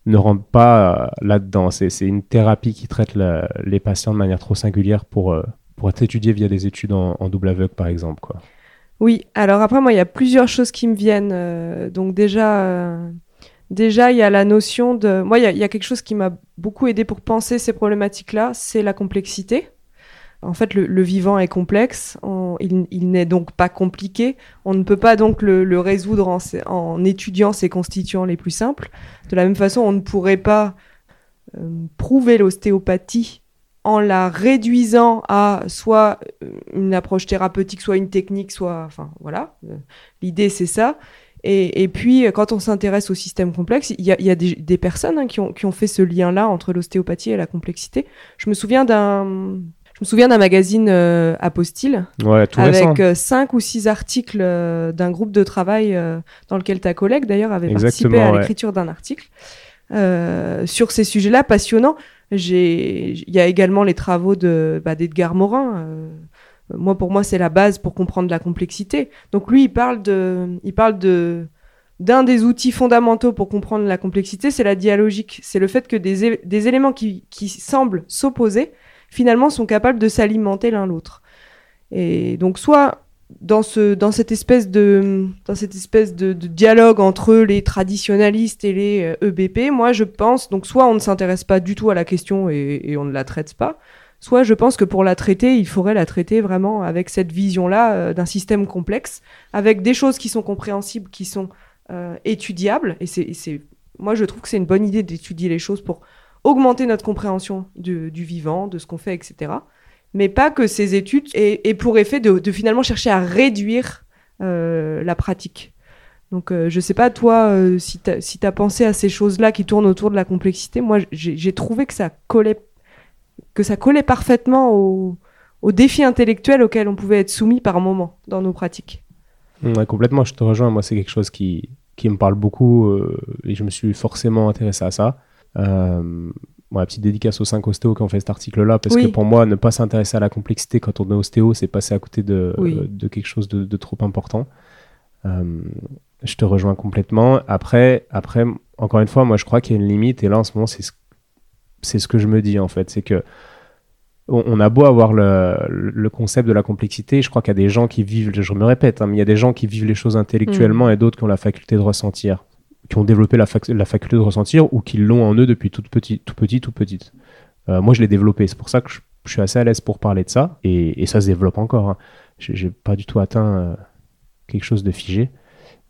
ne rentre pas euh, là-dedans. C'est une thérapie qui traite les patients de manière trop singulière pour, euh, pour être étudiée via des études en, double aveugle, par exemple. Quoi. Oui, alors après, moi, il y a plusieurs choses qui me viennent. donc déjà... Déjà, il y a la notion de... Moi, il y, y, a quelque chose qui m'a beaucoup aidé pour penser ces problématiques-là, c'est la complexité. En fait, le, vivant est complexe, il, n'est donc pas compliqué. On ne peut pas donc le, résoudre en, étudiant ses constituants les plus simples. De la même façon, on ne pourrait pas euh, prouver l'ostéopathie en la réduisant à soit euh, une approche thérapeutique, soit une technique, soit... Enfin, voilà. L'idée, c'est ça. Et, puis, quand on s'intéresse au système complexe, il y a, des, personnes hein, qui ont fait ce lien-là entre l'ostéopathie et la complexité. Je me souviens d'un je me souviens d'un magazine euh, Apostille avec euh, cinq ou six articles euh, d'un groupe de travail dans lequel ta collègue d'ailleurs avait participé à l'écriture d'un article sur ces sujets-là passionnants. Il y a également les travaux de bah, d'Edgar Morin. moi, pour moi, c'est la base pour comprendre la complexité. Donc lui, il parle de, il parle de d'un des outils fondamentaux pour comprendre la complexité, c'est la dialogique. C'est le fait que des, des éléments qui, qui semblent s'opposer finalement sont capables de s'alimenter l'un l'autre. Et donc soit dans ce dans cette espèce de dans cette espèce de, dialogue entre les traditionalistes et les EBP, euh, e moi je pense donc soit on ne s'intéresse pas du tout à la question et, on ne la traite pas, soit je pense que pour la traiter, il faudrait la traiter vraiment avec cette vision-là euh, d'un système complexe, avec des choses qui sont compréhensibles, qui sont euh, étudiables. Et c'est, moi, je trouve que c'est une bonne idée d'étudier les choses pour augmenter notre compréhension du, vivant, de ce qu'on fait, etc. Mais pas que ces études aient, pour effet de, finalement chercher à réduire euh, la pratique. Donc euh, je sais pas toi euh, si tu as pensé à ces choses-là qui tournent autour de la complexité. Moi j'ai trouvé que ça collait que ça collait parfaitement au défis intellectuels auxquels on pouvait être soumis par moment dans nos pratiques. Complètement, je te rejoins. Moi, c'est quelque chose qui, qui me parle beaucoup et je me suis forcément intéressé à ça. Euh, bon, petite dédicace aux 5 ostéos qui ont fait cet article-là, parce que pour moi, ne pas s'intéresser à la complexité quand on est ostéo, c'est passer à côté de, de quelque chose de, trop important. Euh, je te rejoins complètement. Après, après, encore une fois, moi, je crois qu'il y a une limite, et là, en ce moment, c'est ce, c'est ce que je me dis, en fait. C'est que on, a beau avoir le, le, concept de la complexité, je crois qu'il y a des gens qui vivent, je me répète, hein, mais il y a des gens qui vivent les choses intellectuellement mm. et d'autres qui ont la faculté de ressentir qui ont développé la, la, faculté de ressentir ou qui l'ont en eux depuis toute petite, tout petit, tout petite. Euh, moi, je l'ai développé. C'est pour ça que je, suis assez à l'aise pour parler de ça. Et, et ça se développe encore. Hein. J'ai pas du tout atteint euh, quelque chose de figé.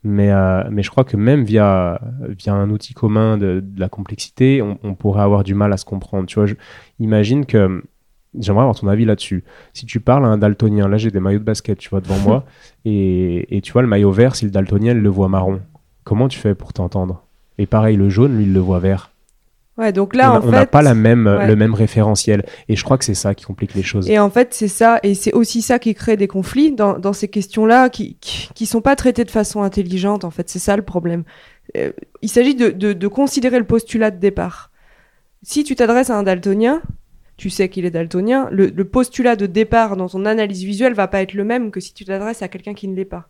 Mais, euh, mais je crois que même via, via un outil commun de, de la complexité, on, on, pourrait avoir du mal à se comprendre. Tu vois, je, imagine que J'aimerais avoir ton avis là-dessus. Si tu parles à un daltonien, là j'ai des maillots de basket, tu vois, devant moi, et, et, tu vois le maillot vert, si le daltonien le voit marron, Comment tu fais pour t'entendre? Et pareil, le jaune, lui, il le voit vert. Ouais, donc là, on n'a pas la même, le même référentiel. Et je crois que c'est ça qui complique les choses. Et en fait, c'est ça, et c'est aussi ça qui crée des conflits dans, dans ces questions-là, qui, qui, sont pas traitées de façon intelligente. En fait, c'est ça le problème. Euh, il s'agit de, de, de, considérer le postulat de départ. Si tu t'adresses à un daltonien, tu sais qu'il est daltonien, le, le, postulat de départ dans ton analyse visuelle va pas être le même que si tu t'adresses à quelqu'un qui ne l'est pas.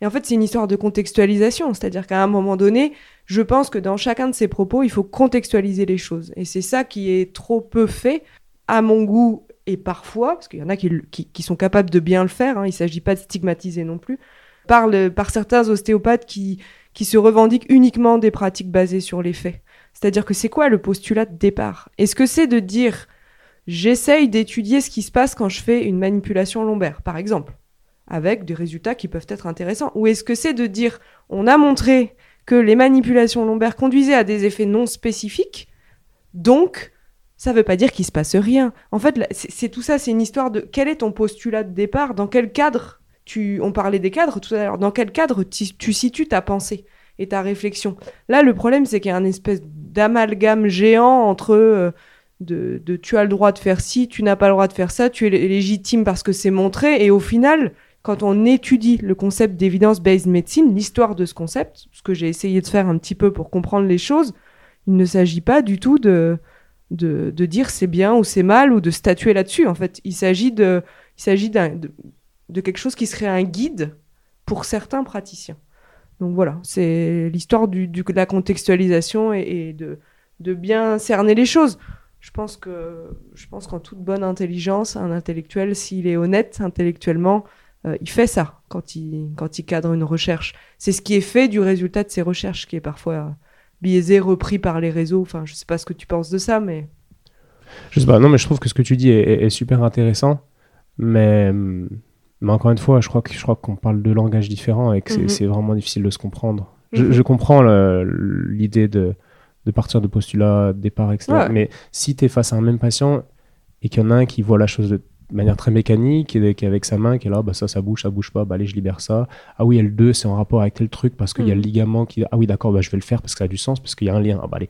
Et en fait, c'est une histoire de contextualisation. C'est-à-dire qu'à un moment donné, je pense que dans chacun de ces propos, il faut contextualiser les choses. Et c'est ça qui est trop peu fait, à mon goût, et parfois, parce qu'il y en a qui, sont capables de bien le faire, hein, il ne s'agit pas de stigmatiser non plus, par certains ostéopathes qui, qui se revendiquent uniquement des pratiques basées sur les faits. C'est-à-dire que c'est quoi le postulat de départ? Est-ce que c'est de dire j'essaye d'étudier ce qui se passe quand je fais une manipulation lombaire, par exemple? Avec des résultats qui peuvent être intéressants Ou est-ce que c'est de dire on a montré que les manipulations lombaires conduisaient à des effets non spécifiques, donc ça ne veut pas dire qu'il se passe rien. En fait, c'est tout ça, c'est une histoire de quel est ton postulat de départ, dans quel cadre tu, on parlait des cadres tout à l'heure, dans quel cadre tu, situes ta pensée et ta réflexion? Là, le problème, c'est qu'il y a un espèce d'amalgame géant entre euh, de, tu as le droit de faire ci, tu n'as pas le droit de faire ça, tu es légitime parce que c'est montré, et au final, quand on étudie le concept d'évidence-based medicine, l'histoire de ce concept, ce que j'ai essayé de faire un petit peu pour comprendre les choses, il ne s'agit pas du tout de, de, dire c'est bien ou c'est mal ou de statuer là-dessus. En fait, il s'agit de, il s'agit de, de quelque chose qui serait un guide pour certains praticiens. Donc voilà, c'est l'histoire de la contextualisation et, et, de, de bien cerner les choses. Je pense que, je pense qu'en toute bonne intelligence, un intellectuel, s'il est honnête intellectuellement, euh, il fait ça quand il, quand il cadre une recherche. C'est ce qui est fait du résultat de ses recherches, qui est parfois biaisé, repris par les réseaux. Enfin, je sais pas ce que tu penses de ça, mais. Je sais pas, non, mais je trouve que ce que tu dis est, super intéressant. Mais, mais encore une fois, je crois que je crois qu'on parle de langages différents et que c'est mhm. vraiment difficile de se comprendre. Je, mhm. comprends l'idée de, de partir de postulats, de départ, etc. Mais si tu es face à un même patient et qu'il y en a un qui voit la chose de de manière très mécanique, et qui avec sa main, qui est là, bah ça, ça bouge, ça bouge pas, bah allez, je libère ça. Ah oui, L2, c'est en rapport avec tel truc parce qu'il y a le mm. ligament qui. Ah oui, d'accord, bah je vais le faire parce que ça a du sens, parce qu'il y a un lien. Ah bah allez,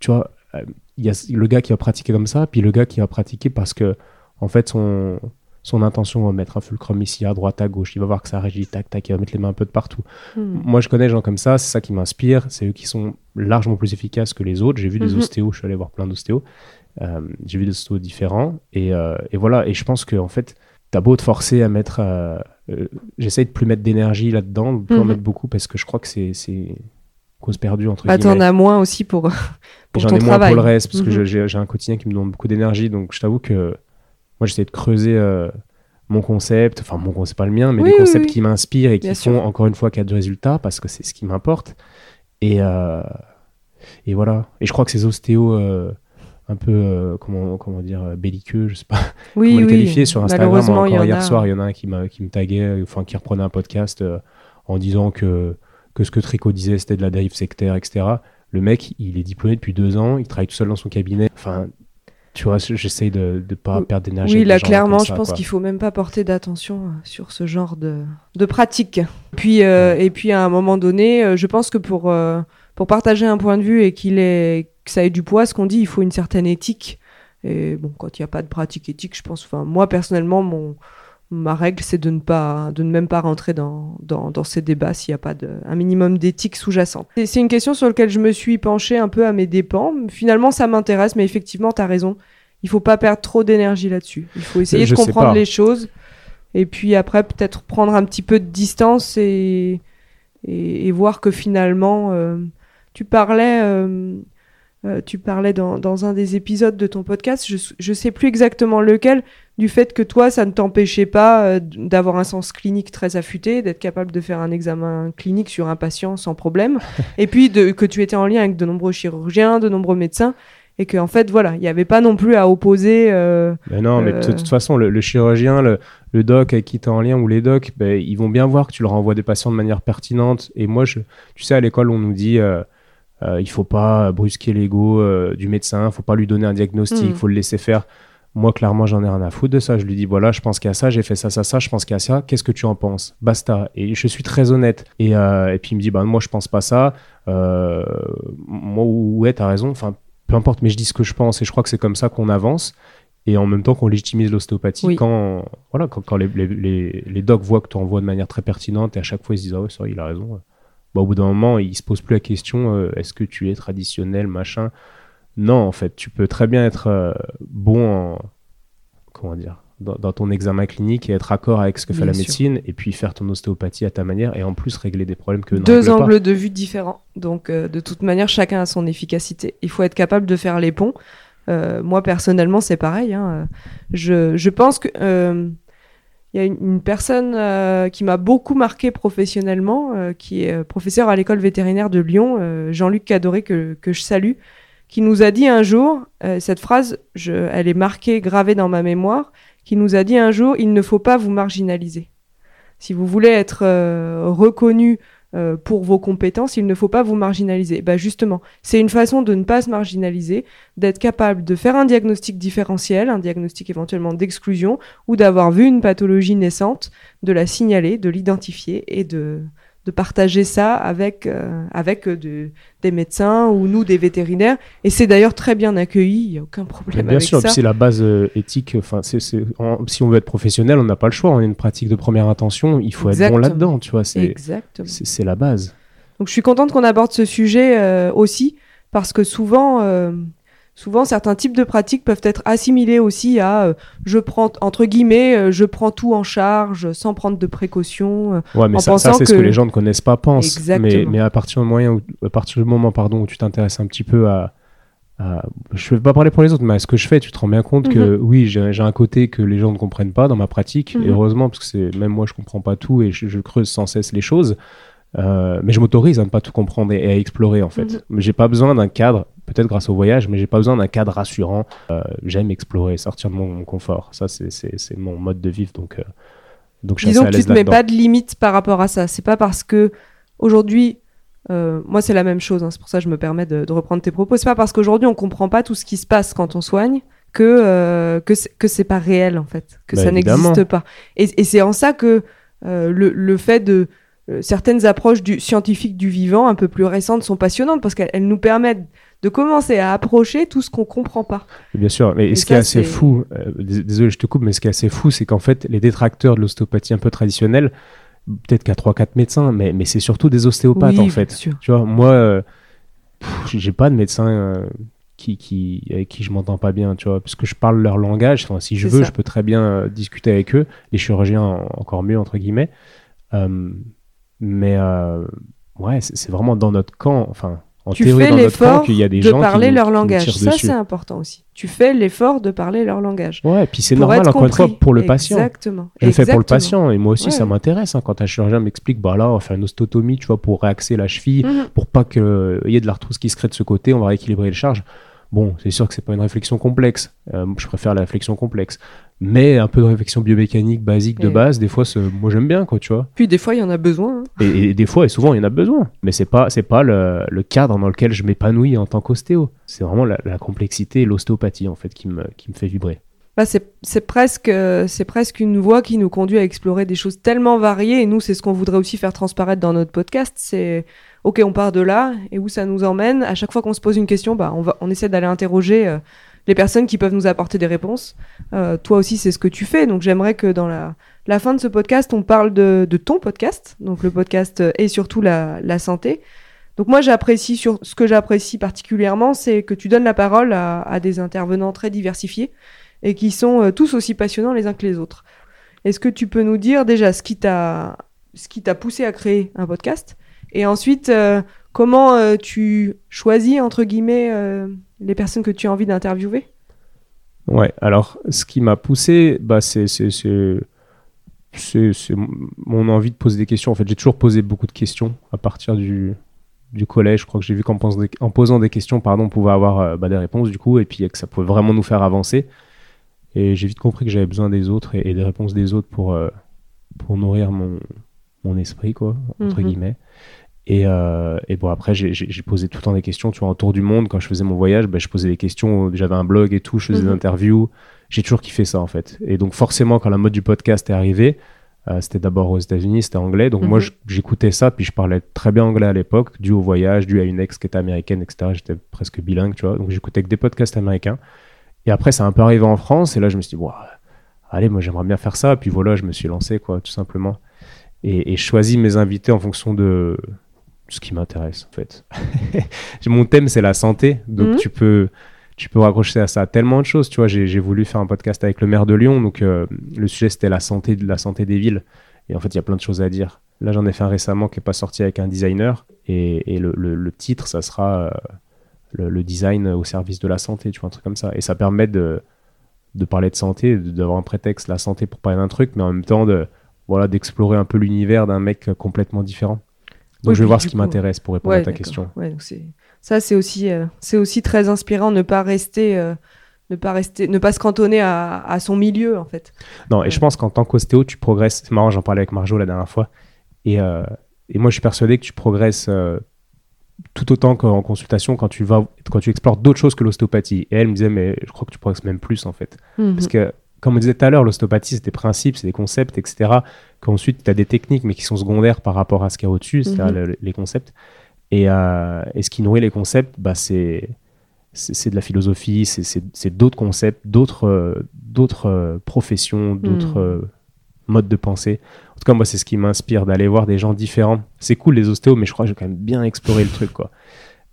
tu vois, euh, il y a le gars qui va pratiquer comme ça, puis le gars qui va pratiquer parce que, en fait, son, son intention va mettre un fulcrum ici, à droite, à gauche. Il va voir que ça régit, tac, tac, il va mettre les mains un peu de partout. Mm. Moi, je connais des gens comme ça, c'est ça qui m'inspire. C'est eux qui sont largement plus efficaces que les autres. J'ai vu des mm-hmm. ostéos, je suis allé voir plein d'ostéos. Euh, j'ai vu des ostéos différents. Et, euh, et, voilà, et je pense que, en fait, t'as beau te forcer à mettre. Euh, j'essaie de plus mettre d'énergie là-dedans, de plus en mhm. mettre beaucoup parce que je crois que c'est cause perdue entre bah, T'en as moins aussi pour, pour J'en ai moins pour le reste parce que mhm. j'ai un quotidien qui me demande beaucoup d'énergie. Donc je t'avoue que moi j'essaie de creuser euh, mon concept, enfin mon c'est pas le mien, mais des concepts qui m'inspirent et qui font encore une fois qu'il y a du résultat parce que c'est ce qui m'importe. Et, et voilà. Et je crois que ces ostéos un peu euh, comment comment dire euh, belliqueux je sais pas oui, comment les qualifier sur Instagram. Encore hier soir il y en a un qui m'a qui me taguait enfin qui reprenait un podcast euh, en disant que que ce que Tricot disait c'était de la dérive sectaire etc le mec il est diplômé depuis deux ans il travaille tout seul dans son cabinet. Enfin tu vois j'essaye de ne pas perdre d'énergie oui là clairement je pense qu'il faut même pas porter d'attention sur ce genre de de pratique. Puis et puis à un moment donné je pense que pour pour partager un point de vue et qu'il est que ça ait du poids, ce qu'on dit, il faut une certaine éthique. Et bon, quand il n'y a pas de pratique éthique, je pense, enfin, moi personnellement, mon, ma règle, c'est de ne pas, de ne même pas rentrer dans, dans, dans ces débats s'il n'y a pas de, un minimum d'éthique sous-jacente. C'est une question sur laquelle je me suis penchée un peu à mes dépens. Finalement, ça m'intéresse, mais effectivement, tu as raison. Il faut pas perdre trop d'énergie là-dessus. Il faut essayer de comprendre les choses. Et puis après, peut-être prendre un petit peu de distance et, et, voir que finalement, euh, tu parlais, euh, euh, tu parlais dans, dans, un des épisodes de ton podcast, je, je sais plus exactement lequel, du fait que toi, ça ne t'empêchait pas euh, d'avoir un sens clinique très affûté, d'être capable de faire un examen clinique sur un patient sans problème, et puis de, que tu étais en lien avec de nombreux chirurgiens, de nombreux médecins, et qu'en en fait, voilà, il n'y avait pas non plus à opposer. Euh, mais non, mais de toute façon, le, chirurgien, le, le, doc avec qui tu es en lien ou les docs, ben, ils vont bien voir que tu leur envoies des patients de manière pertinente. Et moi, je, tu sais, à l'école, on nous dit. Euh, euh, il faut pas brusquer l'ego du médecin, il faut pas lui donner un diagnostic, il mm. faut le laisser faire. Moi, clairement, j'en ai rien à foutre de ça. Je lui dis, voilà, je pense qu'il y a ça, j'ai fait ça, ça, ça, je pense qu'il y a ça. Qu'est-ce que tu en penses? Basta. Et je suis très honnête. Et, euh, et puis, il me dit, bah, moi, je pense pas ça. Euh, moi, ouais, t'as raison. Enfin, peu importe, mais je dis ce que je pense. Et je crois que c'est comme ça qu'on avance. Et en même temps qu'on légitimise l'ostéopathie quand, voilà, quand, quand les, les, les, docs voient que tu envoies de manière très pertinente et à chaque fois ils se disent, ah ouais, ça, il a raison. Bah, au bout d'un moment, ils se posent plus la question, euh, est-ce que tu es traditionnel, machin? Non, en fait, tu peux très bien être euh, bon en, comment dire, dans, ton examen clinique et être accord avec ce que fait la médecine et puis faire ton ostéopathie à ta manière et en plus régler des problèmes que deux angles de vue différents. Donc euh, de toute manière, chacun a son efficacité. Il faut être capable de faire les ponts. Moi personnellement, c'est pareil. Hein. Je, pense que il y a une, personne qui m'a beaucoup marqué professionnellement, qui est professeur à l'école vétérinaire de Lyon, Jean-Luc Cadoré, que, que je salue, qui nous a dit un jour, euh, cette phrase, je, elle est marquée, gravée dans ma mémoire, qui nous a dit un jour, il ne faut pas vous marginaliser. Si vous voulez être euh, reconnu euh, pour vos compétences, il ne faut pas vous marginaliser. Bah justement, c'est une façon de ne pas se marginaliser, d'être capable de faire un diagnostic différentiel, un diagnostic éventuellement d'exclusion, ou d'avoir vu une pathologie naissante, de la signaler, de l'identifier et de, de partager ça avec, euh, avec euh, des médecins ou nous, des vétérinaires. Et c'est d'ailleurs très bien accueilli, il n'y a aucun problème bien sûr, c'est la base euh, éthique. Enfin, c'est si on veut être professionnel, on n'a pas le choix. On a une pratique de première intention, il faut être bon là-dedans, tu vois. C'est la base. Donc je suis contente qu'on aborde ce sujet aussi, parce que souvent souvent certains types de pratiques peuvent être assimilés aussi à euh, je prends entre guillemets euh, je prends tout en charge sans prendre de précautions euh, ouais mais ça, c'est ce que les gens ne connaissent pas pensent mais, mais à partir du moyen où, à partir du moment pardon où tu t'intéresses un petit peu à, je ne vais pas parler pour les autres mais à ce que je fais tu te rends bien compte que mhm. oui j'ai un côté que les gens ne comprennent pas dans ma pratique et mhm. heureusement parce que c'est même moi je comprends pas tout et je, creuse sans cesse les choses mais je m'autorise à ne pas tout comprendre et, à explorer en fait. Mais mhm. J'ai pas besoin d'un cadre peut-être grâce au voyage, mais j'ai pas besoin d'un cadre rassurant. Euh, j'aime explorer, sortir de mon, confort. Ça, c'est mon mode de vivre. Donc, euh, donc je Disons que tu te mets pas de limite par rapport à ça. C'est pas parce que aujourd'hui, euh, moi c'est la même chose. Hein, c'est pour ça que je me permets de, reprendre tes propos. C'est pas parce qu'aujourd'hui on comprend pas tout ce qui se passe quand on soigne que que que c'est pas réel en fait, que bah, ça n'existe pas. Et, et c'est en ça que le, le fait de certaines approches du scientifique du vivant un peu plus récentes sont passionnantes parce qu'elles nous permettent de commencer à approcher tout ce qu'on comprend pas. Bien sûr, mais ce qui est assez fou, euh, désolé je te coupe, mais ce qui est assez fou, c'est qu'en fait, les détracteurs de l'ostéopathie un peu traditionnelle, peut-être qu'à 3-4 médecins, mais, mais c'est surtout des ostéopathes en fait. Tu vois, moi, euh, j'ai pas de médecin euh, qui, qui, avec qui je m'entends pas bien, tu vois, parce que je parle leur langage. Enfin, si je veux, je peux très bien discuter avec eux, les chirurgiens encore mieux, entre guillemets. Mais ouais, c'est vraiment dans notre camp, enfin, tu fais l'effort de parler leur langage. Ça, c'est important aussi. Tu fais l'effort de parler leur langage. Ouais, et puis c'est normal, encore une fois, pour le patient. Exactement. Je le fais pour le patient, et moi aussi, ça m'intéresse. Hein, quand un chirurgien m'explique, bah là, on va faire une ostotomie, tu vois, pour réaxer la cheville, mhm. pour pas qu'il y ait de l'arthrose qui se crée de ce côté, on va rééquilibrer les charges. Bon, c'est sûr que c'est pas une réflexion complexe. Euh, je préfère la réflexion complexe. Mais un peu de réflexion biomécanique basique de base, des fois, moi j'aime bien, quoi, tu vois. Puis des fois, il y en a besoin. Hein. Et, des fois, et souvent, il y en a besoin. Mais c'est pas, c'est pas le, cadre dans lequel je m'épanouis en tant qu'ostéo. C'est vraiment la, complexité et l'ostéopathie, en fait, qui me, qui me fait vibrer. Bah c'est presque, c'est presque une voie qui nous conduit à explorer des choses tellement variées. Et nous, c'est ce qu'on voudrait aussi faire transparaître dans notre podcast. C'est ok, on part de là et où ça nous emmène? À chaque fois qu'on se pose une question, bah, on, essaie d'aller interroger euh, les personnes qui peuvent nous apporter des réponses. Euh, toi aussi, c'est ce que tu fais. Donc j'aimerais que dans la, fin de ce podcast, on parle de, ton podcast, donc le podcast et surtout la, la santé. Donc moi, j'apprécie sur ce que j'apprécie particulièrement, c'est que tu donnes la parole à, des intervenants très diversifiés et qui sont euh, tous aussi passionnants les uns que les autres. Est-ce que tu peux nous dire déjà ce qui t'a ce qui t'a poussé à créer un podcast? Et ensuite euh, comment euh, tu choisis entre guillemets les personnes que tu as envie d'interviewer? Ouais, alors ce qui m'a poussé, bah, c'est mon envie de poser des questions. En fait, j'ai toujours posé beaucoup de questions à partir du, du collège. Je crois que j'ai vu qu'en posant des questions, pardon, on pouvait avoir euh, bah, des réponses du coup, et puis que ça pouvait vraiment nous faire avancer. Et j'ai vite compris que j'avais besoin des autres et, des réponses des autres pour, euh, pour nourrir mon, mon esprit, quoi, entre mhm. guillemets. Et, euh, et, bon, après, j'ai posé tout le temps des questions. Tu vois, autour du monde, quand je faisais mon voyage, bah, je posais des questions. J'avais un blog et tout, je faisais des mhm. interviews. J'ai toujours kiffé ça, en fait. Et donc, forcément, quand la mode du podcast est arrivée, euh, c'était d'abord aux États-Unis, c'était anglais. Donc moi, mhm. j'écoutais ça, puis je parlais très bien anglais à l'époque, dû au voyage, dû à une ex qui était américaine, etc. J'étais presque bilingue, tu vois. Donc j'écoutais que des podcasts américains. Et après, ça a un peu arrivé en France, et là, je me suis dit, allez, moi, j'aimerais bien faire ça. Puis voilà, je me suis lancé, quoi, tout simplement. Et, et je choisis mes invités en fonction de ce qui m'intéresse, en fait. Mon thème, c'est la santé. Donc mhm. tu peux tu peux raccrocher à ça tellement de choses. Tu vois, j'ai voulu faire un podcast avec le maire de Lyon, donc euh, le sujet c'était la santé, la santé des villes. Et en fait, il y a plein de choses à dire. Là, j'en ai fait un récemment qui n'est pas sorti avec un designer, et, le, titre, ça sera euh, le, design au service de la santé, tu vois, un truc comme ça. Et ça permet de, de parler de santé, d'avoir un prétexte, la santé pour parler d'un truc, mais en même temps de voilà d'explorer un peu l'univers d'un mec complètement différent. Donc je vais voir ce qui m'intéresse pour répondre à ta question. Ouais, ça c'est aussi euh, c'est aussi très inspirant ne pas rester euh, ne pas rester ne pas se cantonner à, à son milieu en fait. Non, et je pense qu'en tant qu'ostéo, tu progresses. C'est marrant, j'en parlais avec Marjo la dernière fois et, euh, et moi je suis persuadé que tu progresses tout autant qu'en consultation quand tu vas quand tu explores d'autres choses que l'ostéopathie. Et elle me disait mais je crois que tu progresses même plus en fait. Mhm. Parce que comme on disait tout à l'heure, l'ostéopathie, c'est des principes, c'est des concepts, etc. Qu'ensuite, tu as des techniques, mais qui sont secondaires par rapport à ce qu'il y a au-dessus, c'est-à-dire mhm. les concepts. Et, euh, et, ce qui nourrit les concepts, bah, c'est de la philosophie, c'est d'autres concepts, d'autres euh, euh, professions, d'autres mhm. modes de pensée. En tout cas, moi, c'est ce qui m'inspire d'aller voir des gens différents. C'est cool les ostéos, mais je crois que j'ai quand même bien exploré le truc, quoi.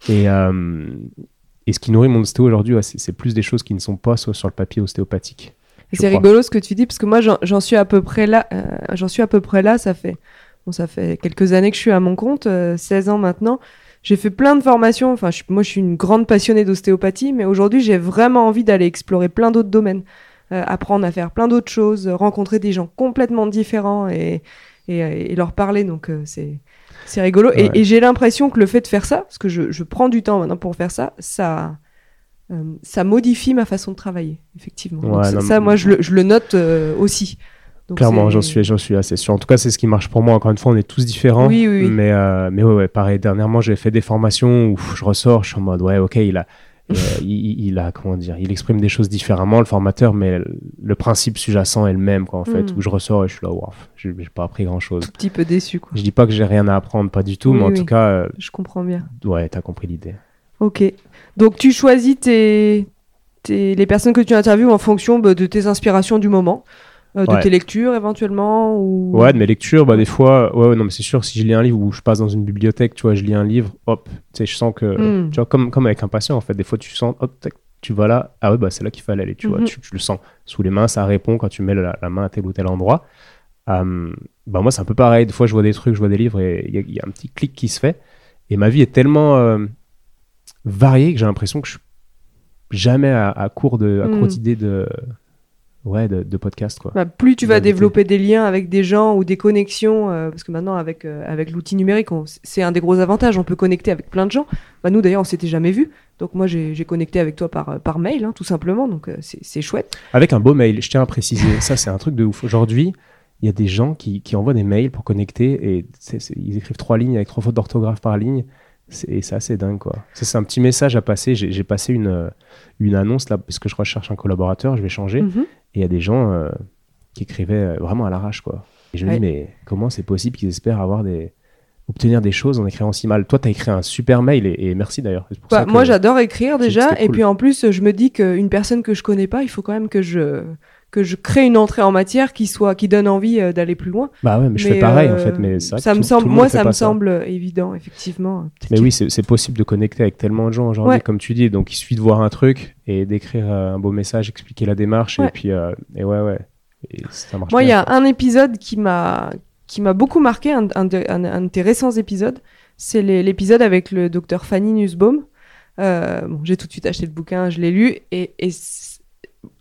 Et, et ce qui nourrit mon ostéo aujourd'hui, c'est plus des choses qui ne sont pas soit sur le papier ostéopathique. C'est rigolo ce que tu dis parce que moi j'en suis à peu près là. Euh, j'en suis à peu près là. Ça fait bon, ça fait quelques années que je suis à mon compte, 16 euh, ans maintenant. J'ai fait plein de formations. Enfin, moi je suis une grande passionnée d'ostéopathie, mais aujourd'hui j'ai vraiment envie d'aller explorer plein d'autres domaines, euh, apprendre à faire plein d'autres choses, rencontrer des gens complètement différents et et, leur parler. Donc c'est c'est rigolo. Et, j'ai l'impression que le fait de faire ça, parce que je, je prends du temps maintenant pour faire ça, ça euh, ça modifie ma façon de travailler, effectivement. ça, moi, je le, note euh, aussi. Clairement, j'en suis, j'en suis assez sûr. En tout cas, c'est ce qui marche pour moi. Encore une fois, on est tous différents. Oui, oui, Mais, euh, mais ouais, ouais, pareil. Dernièrement, j'ai fait des formations où je ressors, je suis en mode, ouais, ok, il a, il, a, comment dire, il exprime des choses différemment, le formateur, mais le principe sous-jacent est le même, quoi, en fait. Hmm. Où je ressors et je suis là, wow, j'ai pas appris grand chose. Un petit peu déçu, quoi. Je dis pas que j'ai rien à apprendre, pas du tout, mais en tout cas. je comprends bien. Ouais, t'as compris l'idée. Ok. Donc tu choisis tes, les personnes que tu interviews en fonction bah, de tes inspirations du moment. Euh, de tes lectures éventuellement ou... Ouais, de mes lectures, bah, des fois, ouais, non, mais c'est sûr, si je lis un livre ou je passe dans une bibliothèque, tu vois, je lis un livre, hop, tu sais, je sens que, hmm. tu vois, comme, comme avec un patient, en fait, des fois, tu sens, hop, tu vas là, ah ouais, bah, c'est là qu'il fallait aller, tu vois, mhm. tu, le sens sous les mains, ça répond quand tu mets la, main à tel ou tel endroit. Bah, moi, c'est un peu pareil, des fois, je vois des trucs, je vois des livres et il y, a un petit clic qui se fait. Et ma vie est tellement, euh, varié que j'ai l'impression que je suis jamais à, court de à court d'idées de ouais de, de podcast quoi. Bah, plus tu vas développer des liens avec des gens ou des connexions euh, parce que maintenant avec euh, avec l'outil numérique c'est un des gros avantages on peut connecter avec plein de gens. Bah, nous d'ailleurs on s'était jamais vu donc moi j'ai connecté avec toi par par mail hein, tout simplement donc euh, c'est chouette. Avec un beau mail je tiens à préciser ça c'est un truc de ouf aujourd'hui. Il y a des gens qui, qui envoient des mails pour connecter et ils écrivent trois lignes avec trois fautes d'orthographe par ligne c'est assez dingue, quoi. C'est un petit message à passer. J'ai passé une, euh, une annonce là, parce que je recherche un collaborateur, je vais changer. Mhm. Et il y a des gens euh, qui écrivaient euh, vraiment à l'arrache, quoi. Et je me dis, mais comment c'est possible qu'ils espèrent avoir des obtenir des choses en écrivant si mal? Toi, tu as écrit un super mail et, merci d'ailleurs. Bah, moi, j'adore écrire déjà. Et puis en plus, je me dis qu'une personne que je connais pas, il faut quand même que je que je crée une entrée en matière qui soit qui donne envie euh, d'aller plus loin. Bah ouais, mais, je fais pareil en fait, mais ça me semble, moi ça me semble évident effectivement. Mais oui, c'est possible de connecter avec tellement de gens aujourd'hui, comme tu dis. Donc il suffit de voir un truc et d'écrire un beau message, expliquer la démarche et puis et ouais ouais, ça marche. Moi, il y a un épisode qui m'a qui m'a beaucoup marqué, un, un, de, tes récents épisodes, c'est l'épisode avec le docteur Fanny Nussbaum. Euh, bon, j'ai tout de suite acheté le bouquin, je l'ai lu, et, et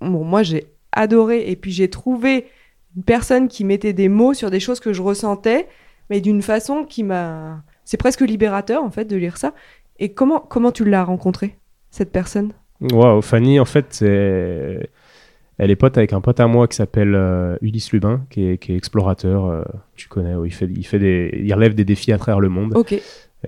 bon, moi j'ai adoré, et puis j'ai trouvé une personne qui mettait des mots sur des choses que je ressentais, mais d'une façon qui m'a... C'est presque libérateur, en fait, de lire ça. Et comment, comment tu l'as rencontré, cette personne? Waouh, Fanny, en fait, c'est elle est pote avec un pote à moi qui s'appelle euh, Ulysse Lubin, qui est, explorateur. Euh, tu connais, il, fait, il, fait des, il relève des défis à travers le monde. Ok.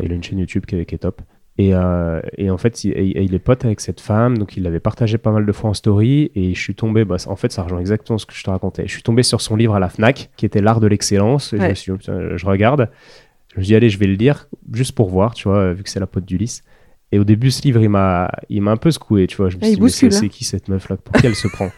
Il a une chaîne YouTube qui est, top. Et, euh, et, en fait, il, est pote avec cette femme, donc il l'avait partagé pas mal de fois en story. Et je suis tombé, bah, en fait, ça rejoint exactement ce que je te racontais. Je suis tombé sur son livre à la Fnac, qui était L'art de l'excellence. Je me suis dit, je regarde. Je me suis dit, allez, je vais le lire, juste pour voir, tu vois, vu que c'est la pote d'Ulysse. Et au début, ce livre, il m'a, un peu secoué, tu vois. Je me ah, suis dit, c'est, hein. qui cette meuf là? Pour qui elle se prend?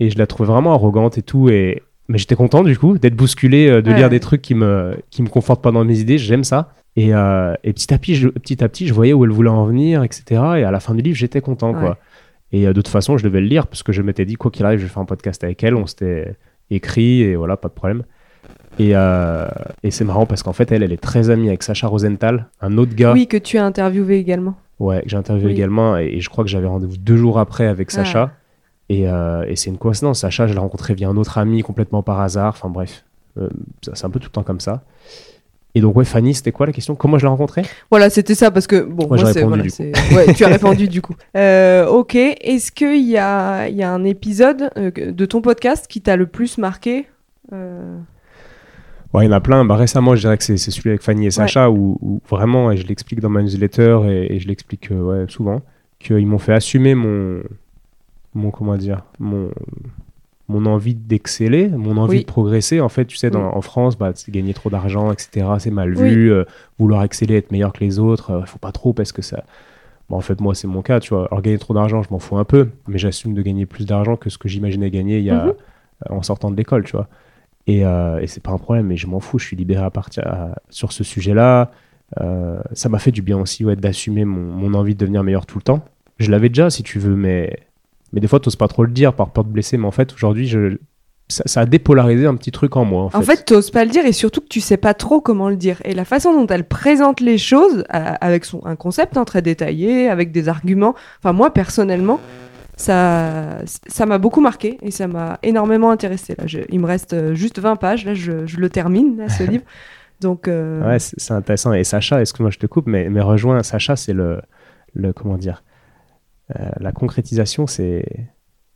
Et je la trouvais vraiment arrogante et tout. Et... Mais j'étais content du coup d'être bousculé, euh, de lire des trucs qui me, qui me confortent pas dans mes idées. J'aime ça. Et, euh, et, petit, à petit, je, petit à petit, je voyais où elle voulait en venir, etc. Et à la fin du livre, j'étais content, quoi. Et euh, de toute façon, je devais le lire parce que je m'étais dit, quoi qu'il arrive, je vais faire un podcast avec elle. On s'était écrit et voilà, pas de problème. Et, et c'est marrant parce qu'en fait, elle, elle est très amie avec Sacha Rosenthal, un autre gars. Oui, que tu as interviewé également. Ouais, que j'ai interviewé également. Et, je crois que j'avais rendez-vous deux jours après avec Sacha. Euh, et, c'est une coïncidence. Sacha, je l'ai rencontré via un autre ami complètement par hasard. Enfin bref, euh, c'est un peu tout le temps comme ça. Et donc, ouais, Fanny, c'était quoi la question? Comment je l'ai rencontrée Voilà, c'était ça, parce que bon, moi, moi répondu, ouais, tu as répondu du coup. Euh, ok, est-ce qu'il y a, y a un épisode de ton podcast qui t'a le plus marqué Ouais, il y en a plein. Bah, récemment, je dirais que c'est celui avec Fanny et Sacha, où, vraiment, et je l'explique dans ma newsletter et, et je l'explique ouais, souvent, qu'ils m'ont fait assumer mon, mon comment dire mon mon envie d'exceller, mon envie de progresser. En fait, tu sais, dans, en France, bah, c'est gagner trop d'argent, etc. C'est mal vu. Euh, vouloir exceller, être meilleur que les autres, il euh, faut pas trop parce que ça. Bon, en fait, moi, c'est mon cas, tu vois. Alors, gagner trop d'argent, je m'en fous un peu, mais j'assume de gagner plus d'argent que ce que j'imaginais gagner il y a, mhm. euh, en sortant de l'école, tu vois. Et, et c'est pas un problème, mais je m'en fous. Je suis libéré à partir sur ce sujet-là. ça m'a fait du bien aussi, ouais, d'assumer mon, mon envie de devenir meilleur tout le temps. Je l'avais déjà, si tu veux, mais mais des fois, tu n'oses pas trop le dire par peur de blesser. Mais en fait, aujourd'hui, je... ça, a dépolarisé un petit truc en moi. En, en fait, tu n'oses pas le dire et surtout que tu sais pas trop comment le dire. Et la façon dont elle présente les choses, avec son, un concept hein, très détaillé, avec des arguments. Enfin, moi, personnellement, ça ça m'a beaucoup marqué et ça m'a énormément intéressé. Là, il me reste euh, juste 20 pages. Là, je, je le termine, là, ce livre. Donc, euh... Ouais, c'est intéressant. Et Sacha, excuse-moi, je te coupe, mais, mais rejoins Sacha, c'est le, le. Comment dire la concrétisation, c'est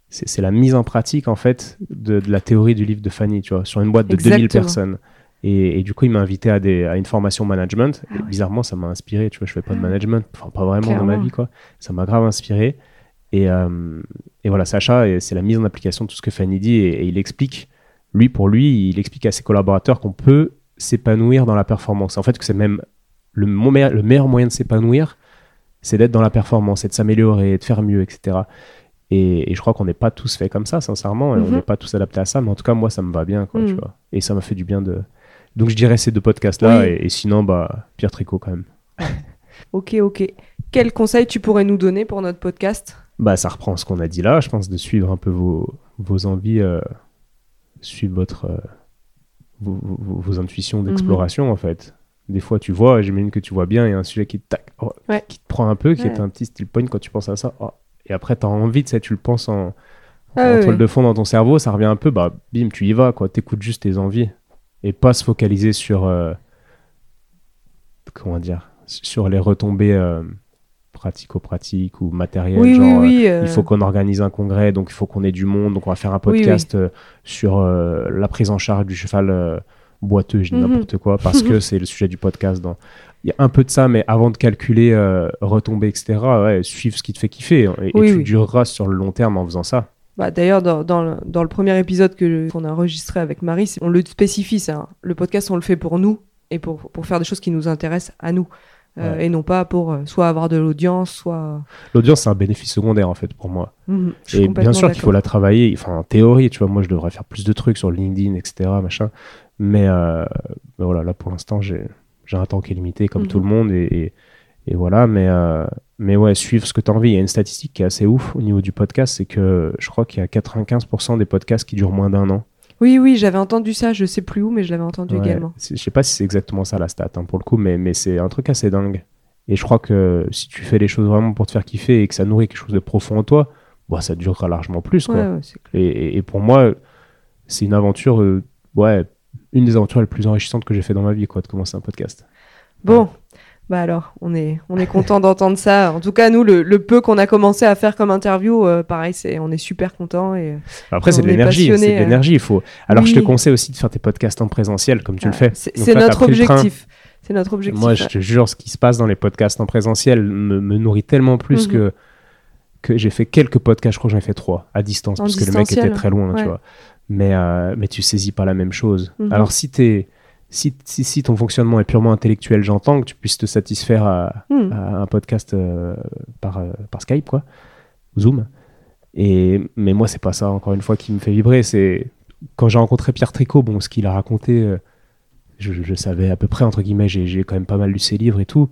c'est la mise en pratique en fait de, la théorie du livre de Fanny, tu vois, sur une boîte de 2000 personnes. Et, du coup, il m'a invité à, des, à une formation management. et ah bizarrement, ça m'a inspiré. Tu vois, je fais pas de management, enfin pas vraiment dans ma vie, quoi. Ça m'a grave inspiré. Et, euh, et voilà, Sacha, c'est la mise en application de tout ce que Fanny dit. Et, et, il explique, lui pour lui, il explique à ses collaborateurs qu'on peut s'épanouir dans la performance. En fait, que c'est même le, le meilleur moyen de s'épanouir, c'est d'être dans la performance et de s'améliorer, de faire mieux, etc. Et, je crois qu'on n'est pas tous faits comme ça, sincèrement, on mhm. n'est pas tous adaptés à ça, mais en tout cas, moi, ça me va bien, quoi, tu mhm. vois. Et ça m'a fait du bien de. Donc, je dirais ces deux podcasts-là, et, sinon, bah, Pierre Tricot, quand même. ok, ok. Quel conseil tu pourrais nous donner pour notre podcast? Bah, ça reprend ce qu'on a dit là, je pense, de suivre un peu vos, vos envies, euh, suivre votre. Euh, vos, vos, intuitions mhm. d'exploration, en fait des fois tu vois, j'imagine que tu vois bien, il y a un sujet qui te, oh, qui te prend un peu, qui est un petit style point quand tu penses à ça. Oh. Et après, tu as envie, tu tu le penses en, ah toile de fond dans ton cerveau, ça revient un peu, bah bim, tu y vas, quoi. T'écoutes juste tes envies. Et pas se focaliser sur. Euh, comment dire Sur les retombées. Euh, pratico-pratiques ou matérielles. genre, euh, il faut qu'on organise un congrès, donc il faut qu'on ait du monde, donc on va faire un podcast sur la prise en charge du cheval boiteux, je dis mhm. n'importe quoi, parce que c'est le sujet du podcast. Dans... Il y a un peu de ça, mais avant de calculer, euh, retomber, etc., ouais, suivre ce qui te fait kiffer. Hein, et, tu dureras sur le long terme en faisant ça. Bah, D'ailleurs, dans, dans, le, dans, le, premier épisode qu'on a enregistré avec Marie, on le spécifie, ça. Le podcast, on le fait pour nous et pour, pour faire des choses qui nous intéressent à nous. et non pas pour soit avoir de l'audience, soit. L'audience, c'est un bénéfice secondaire en fait pour moi. Mhm, et bien sûr qu'il faut la travailler. Enfin, en théorie, tu vois, moi je devrais faire plus de trucs sur LinkedIn, etc. Machin. Mais, voilà, là pour l'instant, j'ai un temps qui est limité comme tout mhm. le monde et, et, voilà. Mais, mais ouais, suivre ce que tu as envie. Il y a une statistique qui est assez ouf au niveau du podcast, c'est que je crois qu'il y a 95% des podcasts qui durent moins d'un an. Oui, oui, j'avais entendu ça, je sais plus où, mais je l'avais entendu également. Je sais pas si c'est exactement ça la stat hein, pour le coup, mais, mais c'est un truc assez dingue. Et je crois que si tu fais les choses vraiment pour te faire kiffer et que ça nourrit quelque chose de profond en toi, bah, ça durera largement plus. Quoi. et, et, pour moi, c'est une aventure, euh, ouais, une des aventures les plus enrichissantes que j'ai fait dans ma vie, quoi, de commencer un podcast. Bon, bah alors, on est, on est content d'entendre ça. En tout cas, nous, le, peu qu'on a commencé à faire comme interview, euh, pareil, c'est, on est super content. Et, Après, c'est de l'énergie. C'est de euh. l'énergie. Il faut. Alors, je te conseille aussi de faire tes podcasts en présentiel, comme tu le fais. C'est notre objectif. C'est notre objectif. Moi, je te jure, ce qui se passe dans les podcasts en présentiel me, nourrit tellement plus mhm. que que j'ai fait quelques podcasts. Je crois que j'en ai fait trois à distance, parce que le mec était très loin, tu vois. Mais euh, mais tu saisis pas la même chose. Mhm. Alors, si t'es si, si, ton fonctionnement est purement intellectuel, j'entends que tu puisses te satisfaire à, hmm. un podcast euh, par, euh, par Skype, quoi, Zoom. Et, mais moi, c'est pas ça, encore une fois, qui me fait vibrer. C'est quand j'ai rencontré Pierre Tricot, bon, ce qu'il a raconté, je, savais à peu près, entre guillemets, j'ai quand même pas mal lu ses livres et tout.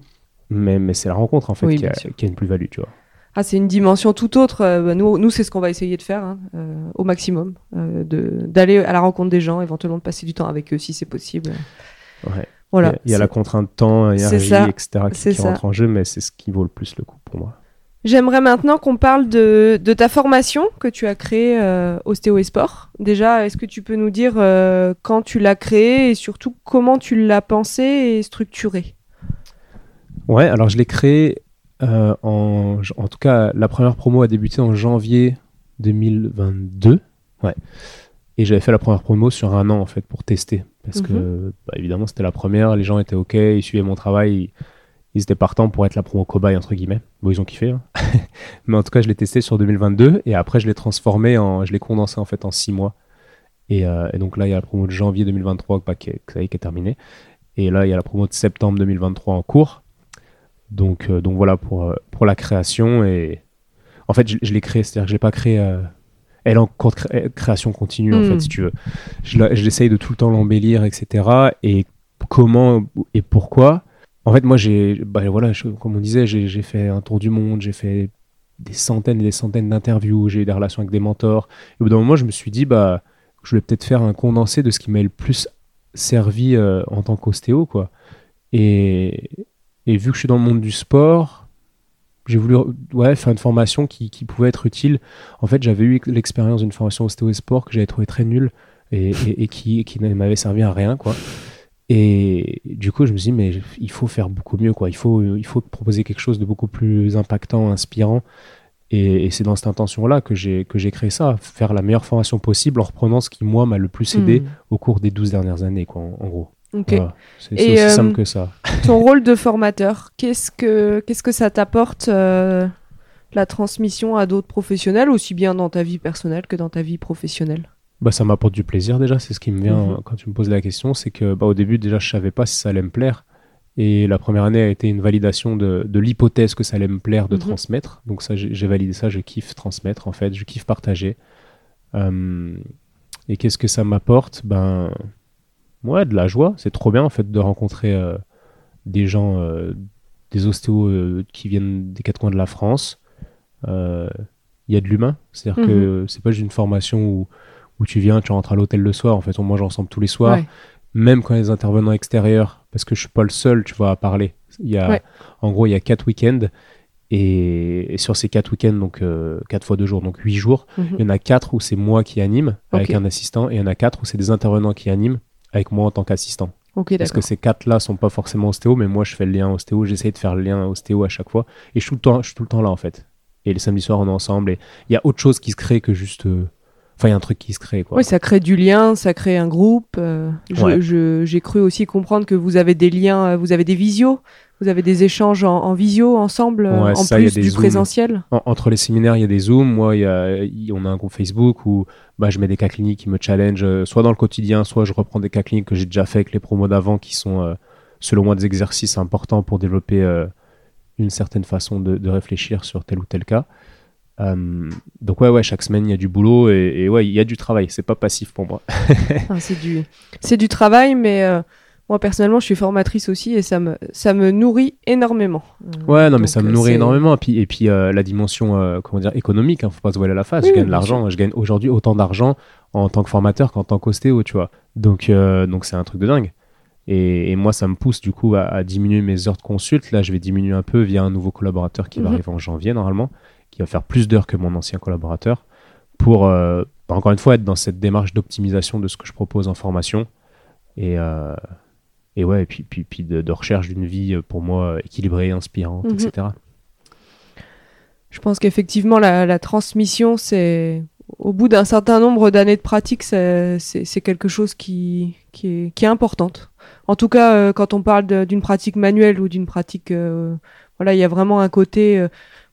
Mais, mais c'est la rencontre, en fait, qui, a, qui, a, une plus-value, tu vois. Ah, c'est une dimension tout autre. Euh, bah, nous, nous c'est ce qu'on va essayer de faire hein, euh, au maximum, euh, d'aller à la rencontre des gens, éventuellement de passer du temps avec eux si c'est possible. Ouais. Voilà. Il y a, la contrainte temps, énergie, etc. qui, qui rentre en jeu, mais c'est ce qui vaut le plus le coup pour moi. J'aimerais maintenant qu'on parle de, de, ta formation que tu as créée Ostéo et Sport. Déjà, est-ce que tu peux nous dire quand tu l'as créée et surtout comment tu l'as pensée et structurée? Ouais, alors je l'ai créée euh, en, en, tout cas, la première promo a débuté en janvier 2022. Ouais. Et j'avais fait la première promo sur un an, en fait, pour tester. Parce que, mhm. bah, évidemment, c'était la première, les gens étaient OK, ils suivaient mon travail, ils, étaient partants pour être la promo cobaye, entre guillemets. Bon, ils ont kiffé. Hein. Mais en tout cas, je l'ai testé sur 2022 et après, je l'ai transformé en. Je l'ai condensé, en fait, en six mois. Et, euh, et, donc là, il y a la promo de janvier 2023 bah, qui, est, qui est terminée. Et là, il y a la promo de septembre 2023 en cours. Donc, euh, donc voilà pour, euh, pour la création. Et en fait, je, l'ai créé, c'est-à-dire que je l'ai pas créé. Euh, elle est en création continue, en fait, hmm. si tu veux. J'essaye de tout le temps l'embellir, etc. Et comment et pourquoi? En fait, moi, j'ai, bah, voilà, comme on disait, j'ai fait un tour du monde, j'ai fait des centaines et des centaines d'interviews, j'ai eu des relations avec des mentors. Et au bout d'un moment, je me suis dit, bah, je vais peut-être faire un condensé de ce qui m'a le plus servi en tant qu'ostéo, quoi. Et, et vu que je suis dans le monde du sport, j'ai voulu ouais, faire une formation qui, qui, pouvait être utile. En fait, j'avais eu l'expérience d'une formation ostéo sport que j'avais trouvé très nulle et, et, qui, qui ne m'avait servi à rien. quoi. Et du coup, je me suis dit, mais il faut faire beaucoup mieux. quoi. Il faut, il faut proposer quelque chose de beaucoup plus impactant, inspirant. Et, c'est dans cette intention-là que j'ai créé ça, faire la meilleure formation possible en reprenant ce qui, moi, m'a le plus aidé hmm. au cours des 12 dernières années, quoi, en gros. C'est aussi euh, simple que ça. Ton rôle de formateur, qu'est-ce que, qu'est-ce que ça t'apporte euh, la transmission à d'autres professionnels, aussi bien dans ta vie personnelle que dans ta vie professionnelle? Bah, ça m'apporte du plaisir déjà, c'est ce qui me vient mhm. quand tu me poses la question, c'est que bah, au début déjà je savais pas si ça allait me plaire. Et la première année a été une validation de, de l'hypothèse que ça allait me plaire de mhm. transmettre. Donc ça, j'ai validé ça, je kiffe transmettre en fait, je kiffe partager. Euh, et qu'est-ce que ça m'apporte? Ben, ouais, de la joie. C'est trop bien en fait de rencontrer euh, des gens, euh, des ostéos euh, qui viennent des quatre coins de la France. Il y a de l'humain, c'est-à-dire que mhm. c'est pas juste une formation où, où tu viens, tu rentres à l'hôtel le soir. En fait, on mange ensemble tous les soirs, même quand il y a des intervenants extérieurs, parce que je suis pas le seul, tu vois, à parler. Il y a, en gros, il y a quatre week-ends. Et, sur ces quatre week-ends, donc quatre fois deux jours, donc huit jours, mhm. il y en a quatre où c'est moi qui anime avec un assistant, et il y en a quatre où c'est des intervenants qui animent avec moi en tant qu'assistant. Parce que ces quatre-là sont pas forcément ostéo, mais moi je fais le lien ostéo, j'essaye de faire le lien ostéo à chaque fois. Et je suis tout le temps, je suis tout le temps là en fait. Et les samedis soirs on est ensemble et il y a autre chose qui se crée que juste. Euh, enfin, il y a un truc qui se crée. Quoi. Oui, ça crée du lien, ça crée un groupe. Euh, j'ai cru aussi comprendre que vous avez des liens, euh, vous avez des visios vous avez des échanges en, visio ensemble, en plus du présentiel Entre les séminaires, il y a des Zooms. Moi, y a, on a un groupe Facebook où bah, je mets des cas cliniques qui me challenge, euh, soit dans le quotidien, soit je reprends des cas cliniques que j'ai déjà fait avec les promos d'avant qui sont euh, selon moi, des exercices importants pour développer une certaine façon de, réfléchir sur tel ou tel cas. Donc ouais, ouais, chaque semaine il y a du boulot et, ouais, il y a du travail. C'est pas passif pour moi. c'est du, c'est du travail, mais moi personnellement, je suis formatrice aussi et ça me, ça me nourrit énormément. Ouais, non, mais ça me euh, nourrit énormément. Et puis, et puis euh, la dimension, euh, comment dire, économique, hein, faut pas se voiler la face. je gagne de l'argent, je gagne aujourd'hui autant d'argent en tant que formateur qu'en tant qu'ostéo, tu vois. Donc, donc c'est un truc de dingue. Et, moi, ça me pousse du coup à, diminuer mes heures de consulte. Là, je vais diminuer un peu via un nouveau collaborateur qui va mhm. arriver en janvier normalement, qui va faire plus d'heures que mon ancien collaborateur, pour bah, encore une fois être dans cette démarche d'optimisation de ce que je propose en formation. Et, et ouais, et puis, puis, puis de, recherche d'une vie euh, pour moi équilibrée, inspirante, mhm. etc. Je pense qu'effectivement, la, transmission, c'est au bout d'un certain nombre d'années de pratique, c'est quelque chose qui, qui, est, qui est importante. En tout cas, euh, quand on parle d'une pratique manuelle ou d'une pratique, euh, voilà, il y a vraiment un côté.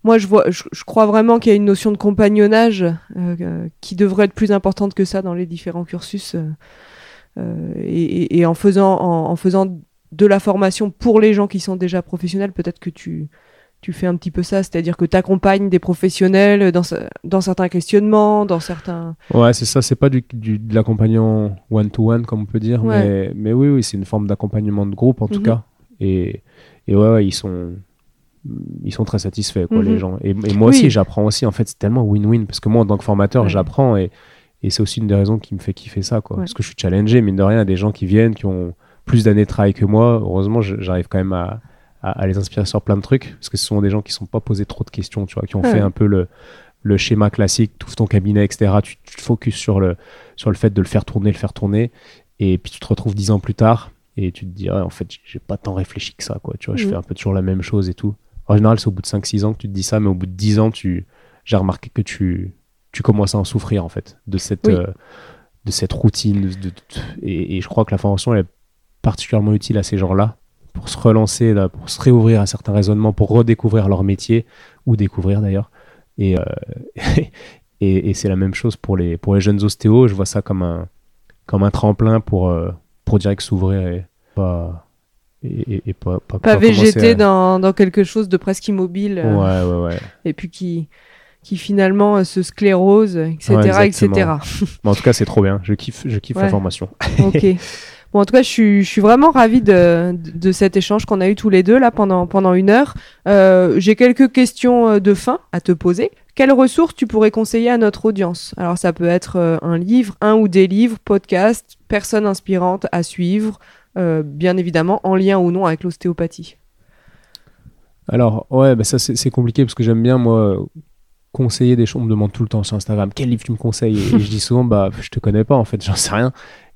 Moi, je vois, je, crois vraiment qu'il y a une notion de compagnonnage qui devrait être plus importante que ça dans les différents cursus. Euh, et, en, faisant, en, faisant de la formation pour les gens qui sont déjà professionnels, peut-être que tu, tu fais un petit peu ça, c'est-à-dire que tu accompagnes des professionnels dans, dans certains questionnements, dans certains... Ouais, c'est ça, c'est pas du, de l'accompagnement one-to-one, comme on peut dire, mais, mais oui, oui, c'est une forme d'accompagnement de groupe, en tout mhm. cas. Et, et ouais, ils sont... Ils sont très satisfaits, quoi, les mhm. gens. Et, moi aussi, j'apprends aussi. En fait, c'est tellement win-win parce que moi, en tant que formateur, j'apprends et, et c'est aussi une des raisons qui me fait kiffer ça, quoi. Parce que je suis challengé, mine de rien, des gens qui viennent, qui ont plus d'années de travail que moi. Heureusement, j'arrive quand même à, à, les inspirer sur plein de trucs. Parce que ce sont des gens qui ne sont pas posés trop de questions, tu vois, qui ont fait un peu le, le schéma classique, tout ton cabinet, etc. Tu, te focuses sur le, sur le fait de le faire tourner, le faire tourner. Et puis tu te retrouves dix ans plus tard et tu te dis, en fait, j'ai pas tant réfléchi que ça, quoi. Tu vois, je mm. fais un peu toujours la même chose et tout. En général, c'est au bout de 5-6 ans que tu te dis ça, mais au bout de 10 ans, tu, j'ai remarqué que tu, tu commences à en souffrir en fait de cette, euh, de cette routine. et, je crois que la formation est particulièrement utile à ces gens-là pour se relancer, là, pour se réouvrir à certains raisonnements, pour redécouvrir leur métier ou découvrir d'ailleurs. Et, euh, et, c'est la même chose pour les, pour les jeunes ostéos. Je vois ça comme un, comme un tremplin pour, euh, pour direct s'ouvrir et pas. Et, pas, pas, végéter dans, dans, quelque chose de presque immobile. ouais, ouais, ouais. Et puis qui, qui finalement euh, se sclérose, etc. etc. en tout cas, c'est trop bien. Je kiffe, je kiffe la formation. ok. Bon, en tout cas, je suis, je suis vraiment ravie de, de, cet échange qu'on a eu tous les deux là pendant, pendant une heure. Euh, J'ai quelques questions euh, de fin à te poser. Quelles ressources tu pourrais conseiller à notre audience? Alors, ça peut être euh, un livre, un ou des livres, podcast, personnes inspirantes à suivre, euh, bien évidemment en lien ou non avec l'ostéopathie. Alors, ouais, bah ça c'est compliqué parce que j'aime bien, moi, conseiller des choses. On me demande tout le temps sur Instagram quel livre tu me conseilles? Et, je dis souvent bah je te connais pas en fait, j'en sais rien.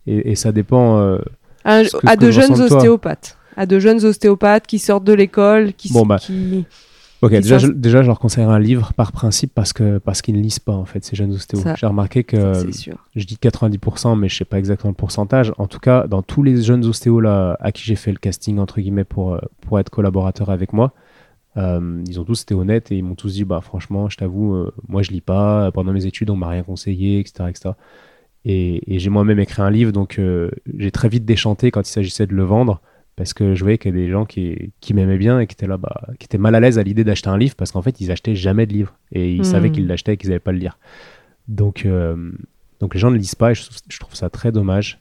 Et, ça dépend. Euh, à, de jeunes ostéopathes, à de jeunes ostéopathes qui sortent de l'école, qui, bon, bah, qui, Ok, déjà je, déjà, je leur conseillerais un livre par principe parce que parce qu'ils ne lisent pas en fait ces jeunes ostéos. J'ai remarqué que je dis 90%, mais je sais pas exactement le pourcentage. En tout cas, dans tous les jeunes ostéos là à qui j'ai fait le casting entre guillemets pour pour être collaborateur avec moi, euh, ils ont tous été honnêtes et ils m'ont tous dit bah franchement je t'avoue euh, moi je lis pas pendant mes études on m'a rien conseillé etc etc et, et j'ai moi-même écrit un livre donc euh, j'ai très vite déchanté quand il s'agissait de le vendre parce que je voyais qu'il y a des gens qui, qui m'aimaient bien et qui étaient là bah, qui étaient mal à l'aise à l'idée d'acheter un livre parce qu'en fait ils achetaient jamais de livre et ils savaient hmm. qu'ils l'achetaient et qu'ils n'avaient pas le lire donc donc les gens ne lisent pas et je, je trouve ça très dommage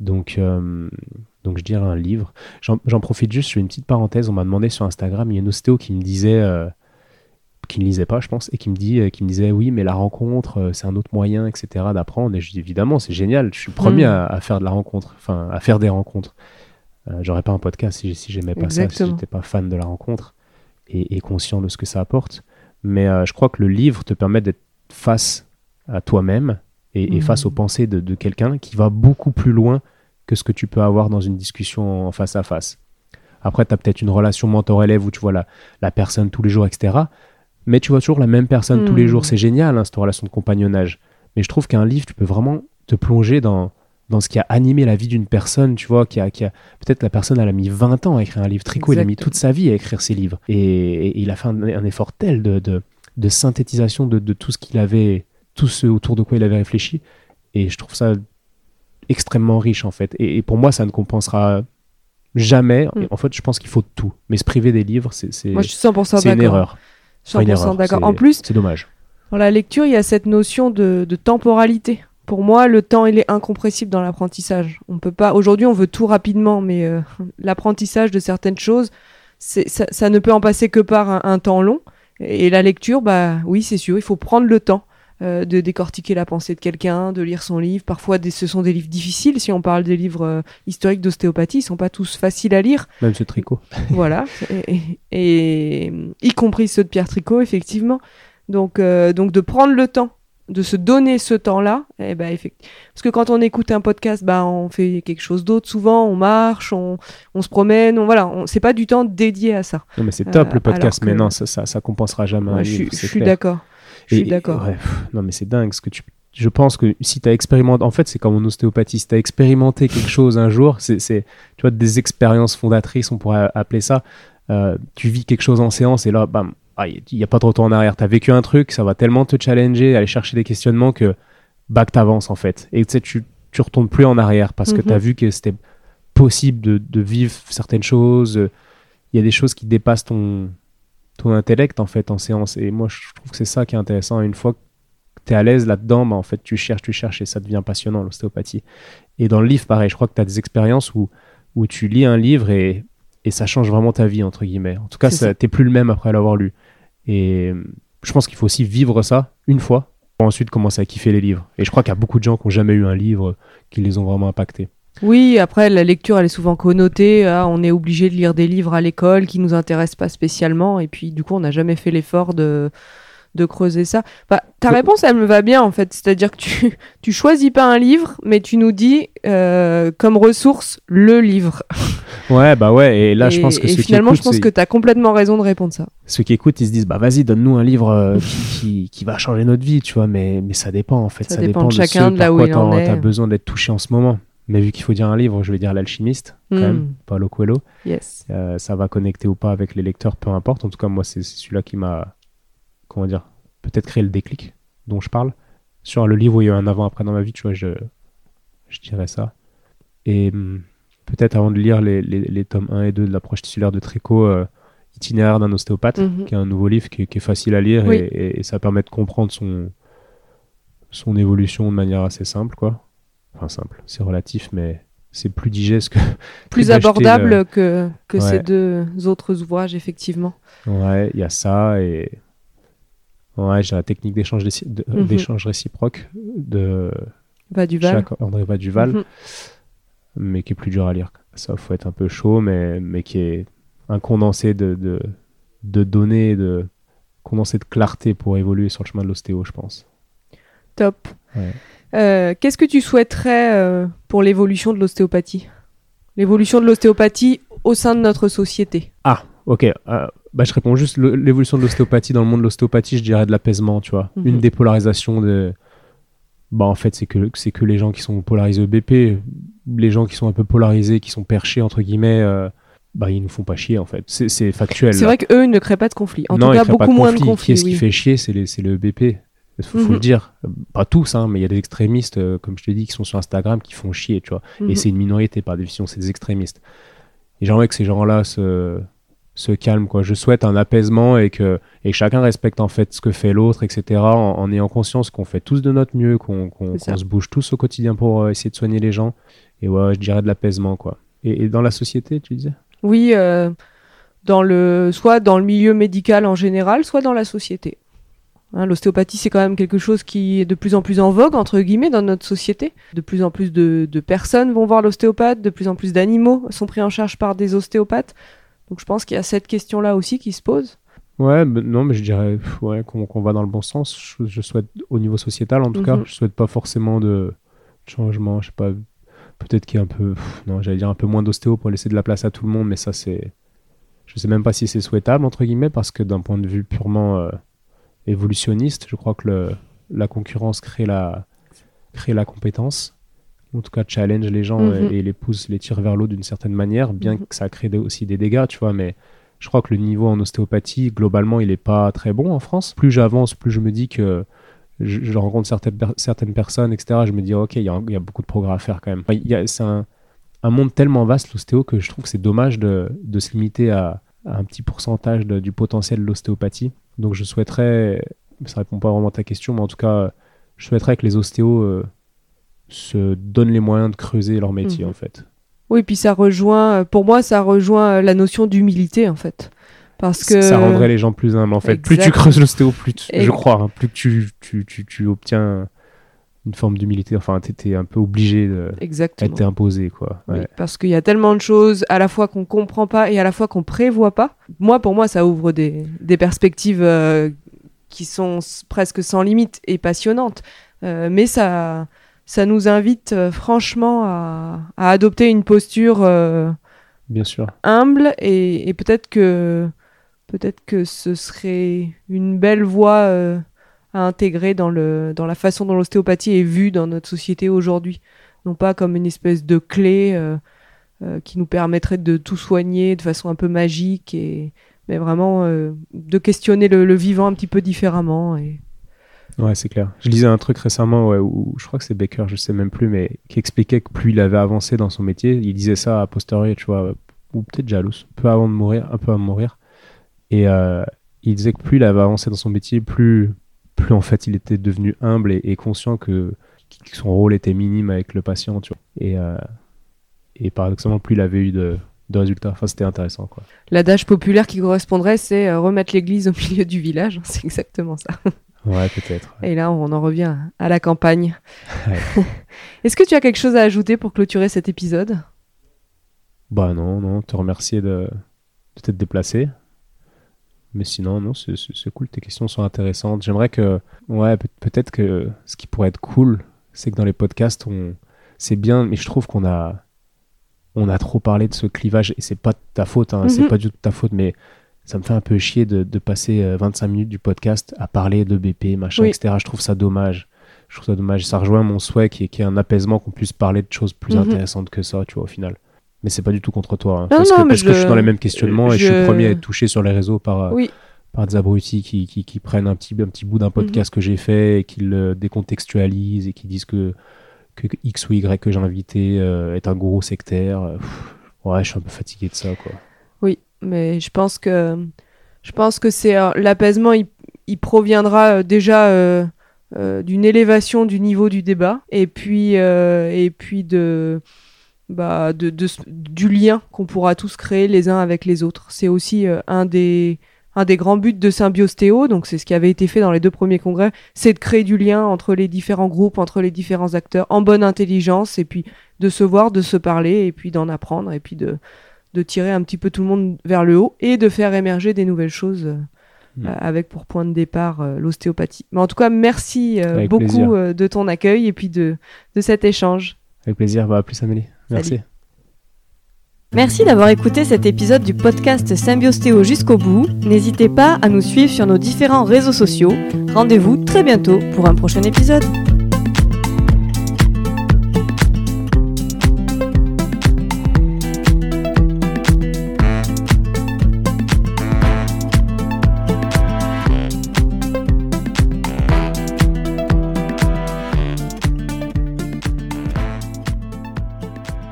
donc donc je dirais un livre. J'en profite juste, je fais une petite parenthèse. On m'a demandé sur Instagram, il y a une ostéo qui me disait, euh, qui ne lisait pas, je pense, et qui me, dit, euh, qui me disait oui, mais la rencontre, euh, c'est un autre moyen, etc. d'apprendre. Et je dis évidemment, c'est génial. Je suis le premier mm. à, faire de la rencontre, enfin à faire des rencontres. J'aurais pas un podcast si, si j'aimais pas ça, si j'étais pas fan de la rencontre et, conscient de ce que ça apporte. Mais je crois que le livre te permet d'être face à toi-même et, mm. face aux pensées de, de quelqu'un qui va beaucoup plus loin que ce que tu peux avoir dans une discussion en face à face. Après, tu as peut-être une relation mentor-élève où tu vois la, la, personne tous les jours, etc. Mais tu vois toujours la même personne tous les jours. C'est génial, hein, cette relation de compagnonnage. Mais je trouve qu'un livre, tu peux vraiment te plonger dans, dans ce qui a animé la vie d'une personne, tu vois, qui a, qui a peut-être la personne, elle a mis 20 ans à écrire un livre. Tricot, il a mis toute sa vie à écrire ses livres. Et, il a fait un, effort tel de, de, de synthétisation de, de, tout ce qu'il avait, tout ce autour de quoi il avait réfléchi. Et je trouve ça extrêmement riche en fait. Et, pour moi, ça ne compensera jamais. Mm. En fait, je pense qu'il faut tout. Mais se priver des livres, c'est Moi, je suis 100% une erreur. 100% d'accord. En plus, c'est dommage. Dans la lecture, il y a cette notion de, de temporalité. Pour moi, le temps, il est incompressible dans l'apprentissage. On peut pas. Aujourd'hui, on veut tout rapidement, mais euh, l'apprentissage de certaines choses, ça, ça, ne peut en passer que par un, un temps long. Et la lecture, bah oui, c'est sûr, il faut prendre le temps. Euh, de décortiquer la pensée de quelqu'un, de lire son livre. Parfois, des, ce sont des livres difficiles. Si on parle des livres euh, historiques d'ostéopathie, ils sont pas tous faciles à lire. Même ce Tricot. voilà, et, y compris ceux de Pierre Tricot, effectivement. Donc, euh, donc de prendre le temps de se donner ce temps-là, eh ben, parce que quand on écoute un podcast, bah, on fait quelque chose d'autre souvent, on marche, on, on se promène, on, voilà, on, c'est pas du temps dédié à ça. Non, mais c'est top le podcast, mais non, ça, ça, ça, compensera jamais un livre. Je suis d'accord. Je suis d'accord. non, mais c'est dingue ce que tu. Je pense que si tu as expérimenté, en fait, c'est comme en ostéopathie, si tu as expérimenté quelque chose un jour, c'est, tu vois, des expériences fondatrices, on pourrait appeler ça. Euh, tu vis quelque chose en séance et là, bam, il n'y a pas de retour en arrière. Tu as vécu un truc, ça va tellement te challenger, aller chercher des questionnements que back t'avances en fait. Et tu tu retournes plus en arrière parce que tu as mhm. vu que c'était possible de, de, vivre certaines choses. Il y a des choses qui dépassent ton, ton intellect en fait en séance. Et moi, je trouve que c'est ça qui est intéressant. Une fois que tu es à l'aise là-dedans, bah, en fait, tu cherches, tu cherches et ça devient passionnant l'ostéopathie. Et dans le livre, pareil, je crois que tu as des expériences où, où tu lis un livre et, et ça change vraiment ta vie, entre guillemets. En tout cas, t'es plus le même après l'avoir lu. Et je pense qu'il faut aussi vivre ça une fois pour ensuite commencer à kiffer les livres. Et je crois qu'il y a beaucoup de gens qui n'ont jamais eu un livre qui les ont vraiment impactés. Oui, après, la lecture, elle est souvent connotée. Ah, on est obligé de lire des livres à l'école qui nous intéressent pas spécialement. Et puis, du coup, on n'a jamais fait l'effort de, de creuser ça. Bah, ta réponse, elle me va bien, en fait. C'est-à-dire que tu, tu choisis pas un livre, mais tu nous dis euh, comme ressource le livre. Ouais, bah ouais. Et là, je pense que et finalement, je pense que tu as complètement raison de répondre ça. Ceux qui écoutent, ils se disent, bah vas-y, donne-nous un livre euh, qui, qui, va changer notre vie, tu vois. Mais, mais ça dépend, en fait. Ça, dépend, de chacun, de là où il en est. Tu as besoin d'être touché en ce moment. Mais vu qu'il faut dire un livre, je vais dire L'Alchimiste, quand hmm. même, Paulo Coelho. Yes. Euh, ça va connecter ou pas avec les lecteurs, peu importe. En tout cas, moi, c'est celui-là qui m'a, comment dire, peut-être créé le déclic dont je parle. Sur le livre où il y a eu un avant-après dans ma vie, tu vois, je, je dirais ça. Et hmm, peut-être avant de lire les, les, les, tomes 1 et 2 de l'approche tissulaire de Tricot, euh, Itinéraire d'un ostéopathe, mhm. qui est un nouveau livre qui, est facile à lire et, et, ça permet de comprendre son, son évolution de manière assez simple, quoi Enfin, simple, c'est relatif, mais c'est plus digeste que. Plus abordable que, que ces deux autres ouvrages, effectivement. Ouais, il y a ça et. Ouais, j'ai la technique d'échange mhm. réciproque de. Vaduval. André Vaduval, mhm. mais qui est plus dur à lire. Ça, faut être un peu chaud, mais, mais qui est un condensé de, de, de données, de condensé de clarté pour évoluer sur le chemin de l'ostéo, je pense. Top. Ouais. Euh, qu'est-ce que tu souhaiterais euh, pour l'évolution de l'ostéopathie? L'évolution de l'ostéopathie au sein de notre société? Ah, ok. Euh, bah, je réponds juste l'évolution de l'ostéopathie dans le monde de l'ostéopathie, je dirais de l'apaisement, tu vois. Mhm. Une dépolarisation de. Bah, en fait, c'est que, c'est que les gens qui sont polarisés au BP, les gens qui sont un peu polarisés, qui sont perchés, entre guillemets, bah, ils nous font pas chier, en fait. C'est, factuel. C'est vrai qu'eux, ils ne créent pas de conflit. En tout cas, beaucoup moins de conflits. Qui est-ce qui fait chier? C'est, le BP. Il faut, le mhm. dire. Pas tous, hein, mais il y a des extrémistes, euh, comme je te dis, qui sont sur Instagram, qui font chier, tu vois. Et mhm. c'est une minorité, par définition, c'est des extrémistes. Et j'aimerais que ces gens-là se, se calment, quoi. Je souhaite un apaisement et que, et chacun respecte, en fait, ce que fait l'autre, etc., en, ayant conscience qu'on fait tous de notre mieux, qu'on se bouge tous au quotidien pour euh, essayer de soigner les gens. Et ouais, je dirais de l'apaisement, quoi. Et, dans la société, tu disais? Oui, euh, dans le, soit dans le milieu médical en général, soit dans la société. Hein, l'ostéopathie, c'est quand même quelque chose qui est de plus en plus en vogue, entre guillemets, dans notre société. De plus en plus de, personnes vont voir l'ostéopathe, de plus en plus d'animaux sont pris en charge par des ostéopathes. Donc je pense qu'il y a cette question-là aussi qui se pose. Ouais, non, mais je dirais ouais, qu'on va dans le bon sens. Je, souhaite, au niveau sociétal en tout cas, mhm. je souhaite pas forcément de changement. Je sais pas, peut-être qu'il y a un peu, non, j'allais dire un peu moins d'ostéo pour laisser de la place à tout le monde, mais ça c'est, je sais même pas si c'est souhaitable entre guillemets parce que d'un point de vue purement euh, évolutionniste. Je crois que la concurrence crée la, crée la compétence. En tout cas, challenge les gens mhm. et, les pousse, les tire vers l'eau d'une certaine manière, bien mhm. que ça crée aussi des dégâts, tu vois. Mais je crois que le niveau en ostéopathie, globalement, il n'est pas très bon en France. Plus j'avance, plus je me dis que je, rencontre certaines, certaines personnes, etc. Je me dis, ok, il y, a beaucoup de progrès à faire quand même. C'est un, un monde tellement vaste, l'ostéo, que je trouve que c'est dommage de, de, se limiter à, un petit pourcentage du potentiel de l'ostéopathie. Donc je souhaiterais, ça répond pas vraiment à ta question, mais en tout cas, je souhaiterais que les ostéos euh, se donnent les moyens de creuser leur métier, mhm. en fait. Oui, puis ça rejoint, pour moi, ça rejoint la notion d'humilité, en fait. Parce que... Ça rendrait les gens plus humbles, en fait. Plus tu creuses l'ostéo, plus, je crois, hein, plus tu, tu, tu, tu obtiens une forme d'humilité. Enfin, tu étais un peu obligé d'être imposé, quoi. parce qu'il y a tellement de choses à la fois qu'on comprend pas et à la fois qu'on prévoit pas. Moi, pour moi, ça ouvre des, des perspectives euh, qui sont presque sans limite et passionnantes. Euh, mais ça, ça nous invite euh, franchement à, à, adopter une posture bien sûr humble et, et peut-être que peut-être que ce serait une belle voie à intégrer dans, le, dans la façon dont l'ostéopathie est vue dans notre société aujourd'hui. Non pas comme une espèce de clé euh, euh, qui nous permettrait de tout soigner de façon un peu magique, et, mais vraiment euh, de questionner le, vivant un petit peu différemment. Et... Ouais, c'est clair. Je lisais un truc récemment, où, je crois que c'est Baker, je sais même plus, mais qui expliquait que plus il avait avancé dans son métier, il disait ça à posteriori, tu vois, ou peut-être jaloux, peu avant de mourir, un peu avant de mourir. Et il disait que plus il avait avancé dans son métier, plus plus en fait il était devenu humble et, conscient que, son rôle était minime avec le patient, tu vois. Et, euh, et paradoxalement, plus il avait eu de, résultats. Enfin, c'était intéressant, quoi. L'adage populaire qui correspondrait, c'est euh, remettre l'église au milieu du village. C'est exactement ça. Ouais, peut-être. Et là, on en revient à la campagne. Est-ce que tu as quelque chose à ajouter pour clôturer cet épisode? Bah non, non, te remercier de, de t'être déplacé. Mais sinon, non, c'est cool. Tes questions sont intéressantes. J'aimerais que, ouais, peut-être que ce qui pourrait être cool, c'est que dans les podcasts, on, c'est bien, mais je trouve qu'on a, on a trop parlé de ce clivage et c'est pas de ta faute, hein, c'est mhm. pas du tout ta faute, mais ça me fait un peu chier de, de passer 25 euh, minutes du podcast à parler de BP, machin, etc. Je trouve ça dommage. Je trouve ça dommage. Ça rejoint mon souhait qui est, qui est un apaisement qu'on puisse parler de choses plus mhm. intéressantes que ça, tu vois, au final. Mais c'est pas du tout contre toi. Hein. parce, que, parce que, je suis dans les mêmes questionnements et je suis le premier à être touché sur les réseaux par, euh, par des abrutis qui, qui, qui, prennent un petit, un petit bout d'un podcast mhm. que j'ai fait et qui le décontextualisent et qui disent que, que X ou Y que j'ai invité euh, est un gros sectaire. ouais, je suis un peu fatigué de ça, quoi. Mais je pense que je pense que c'est euh, l'apaisement, il, proviendra déjà d'une élévation du niveau du débat et puis et puis de bah, de, du lien qu'on pourra tous créer les uns avec les autres. C'est aussi euh, un, des, un des grands buts de Symbiostéo, donc c'est ce qui avait été fait dans les deux premiers congrès, c'est de créer du lien entre les différents groupes, entre les différents acteurs, en bonne intelligence, et puis de se voir, de se parler, et puis d'en apprendre, et puis de, de tirer un petit peu tout le monde vers le haut, et de faire émerger des nouvelles choses. Euh, mm. euh, avec pour point de départ l'ostéopathie. Mais en tout cas, merci beaucoup de ton accueil et puis de, de cet échange. Avec plaisir, bah, à plus Amélie. Merci. Merci d'avoir écouté cet épisode du podcast Symbiostéo jusqu'au bout. N'hésitez pas à nous suivre sur nos différents réseaux sociaux. Rendez-vous très bientôt pour un prochain épisode.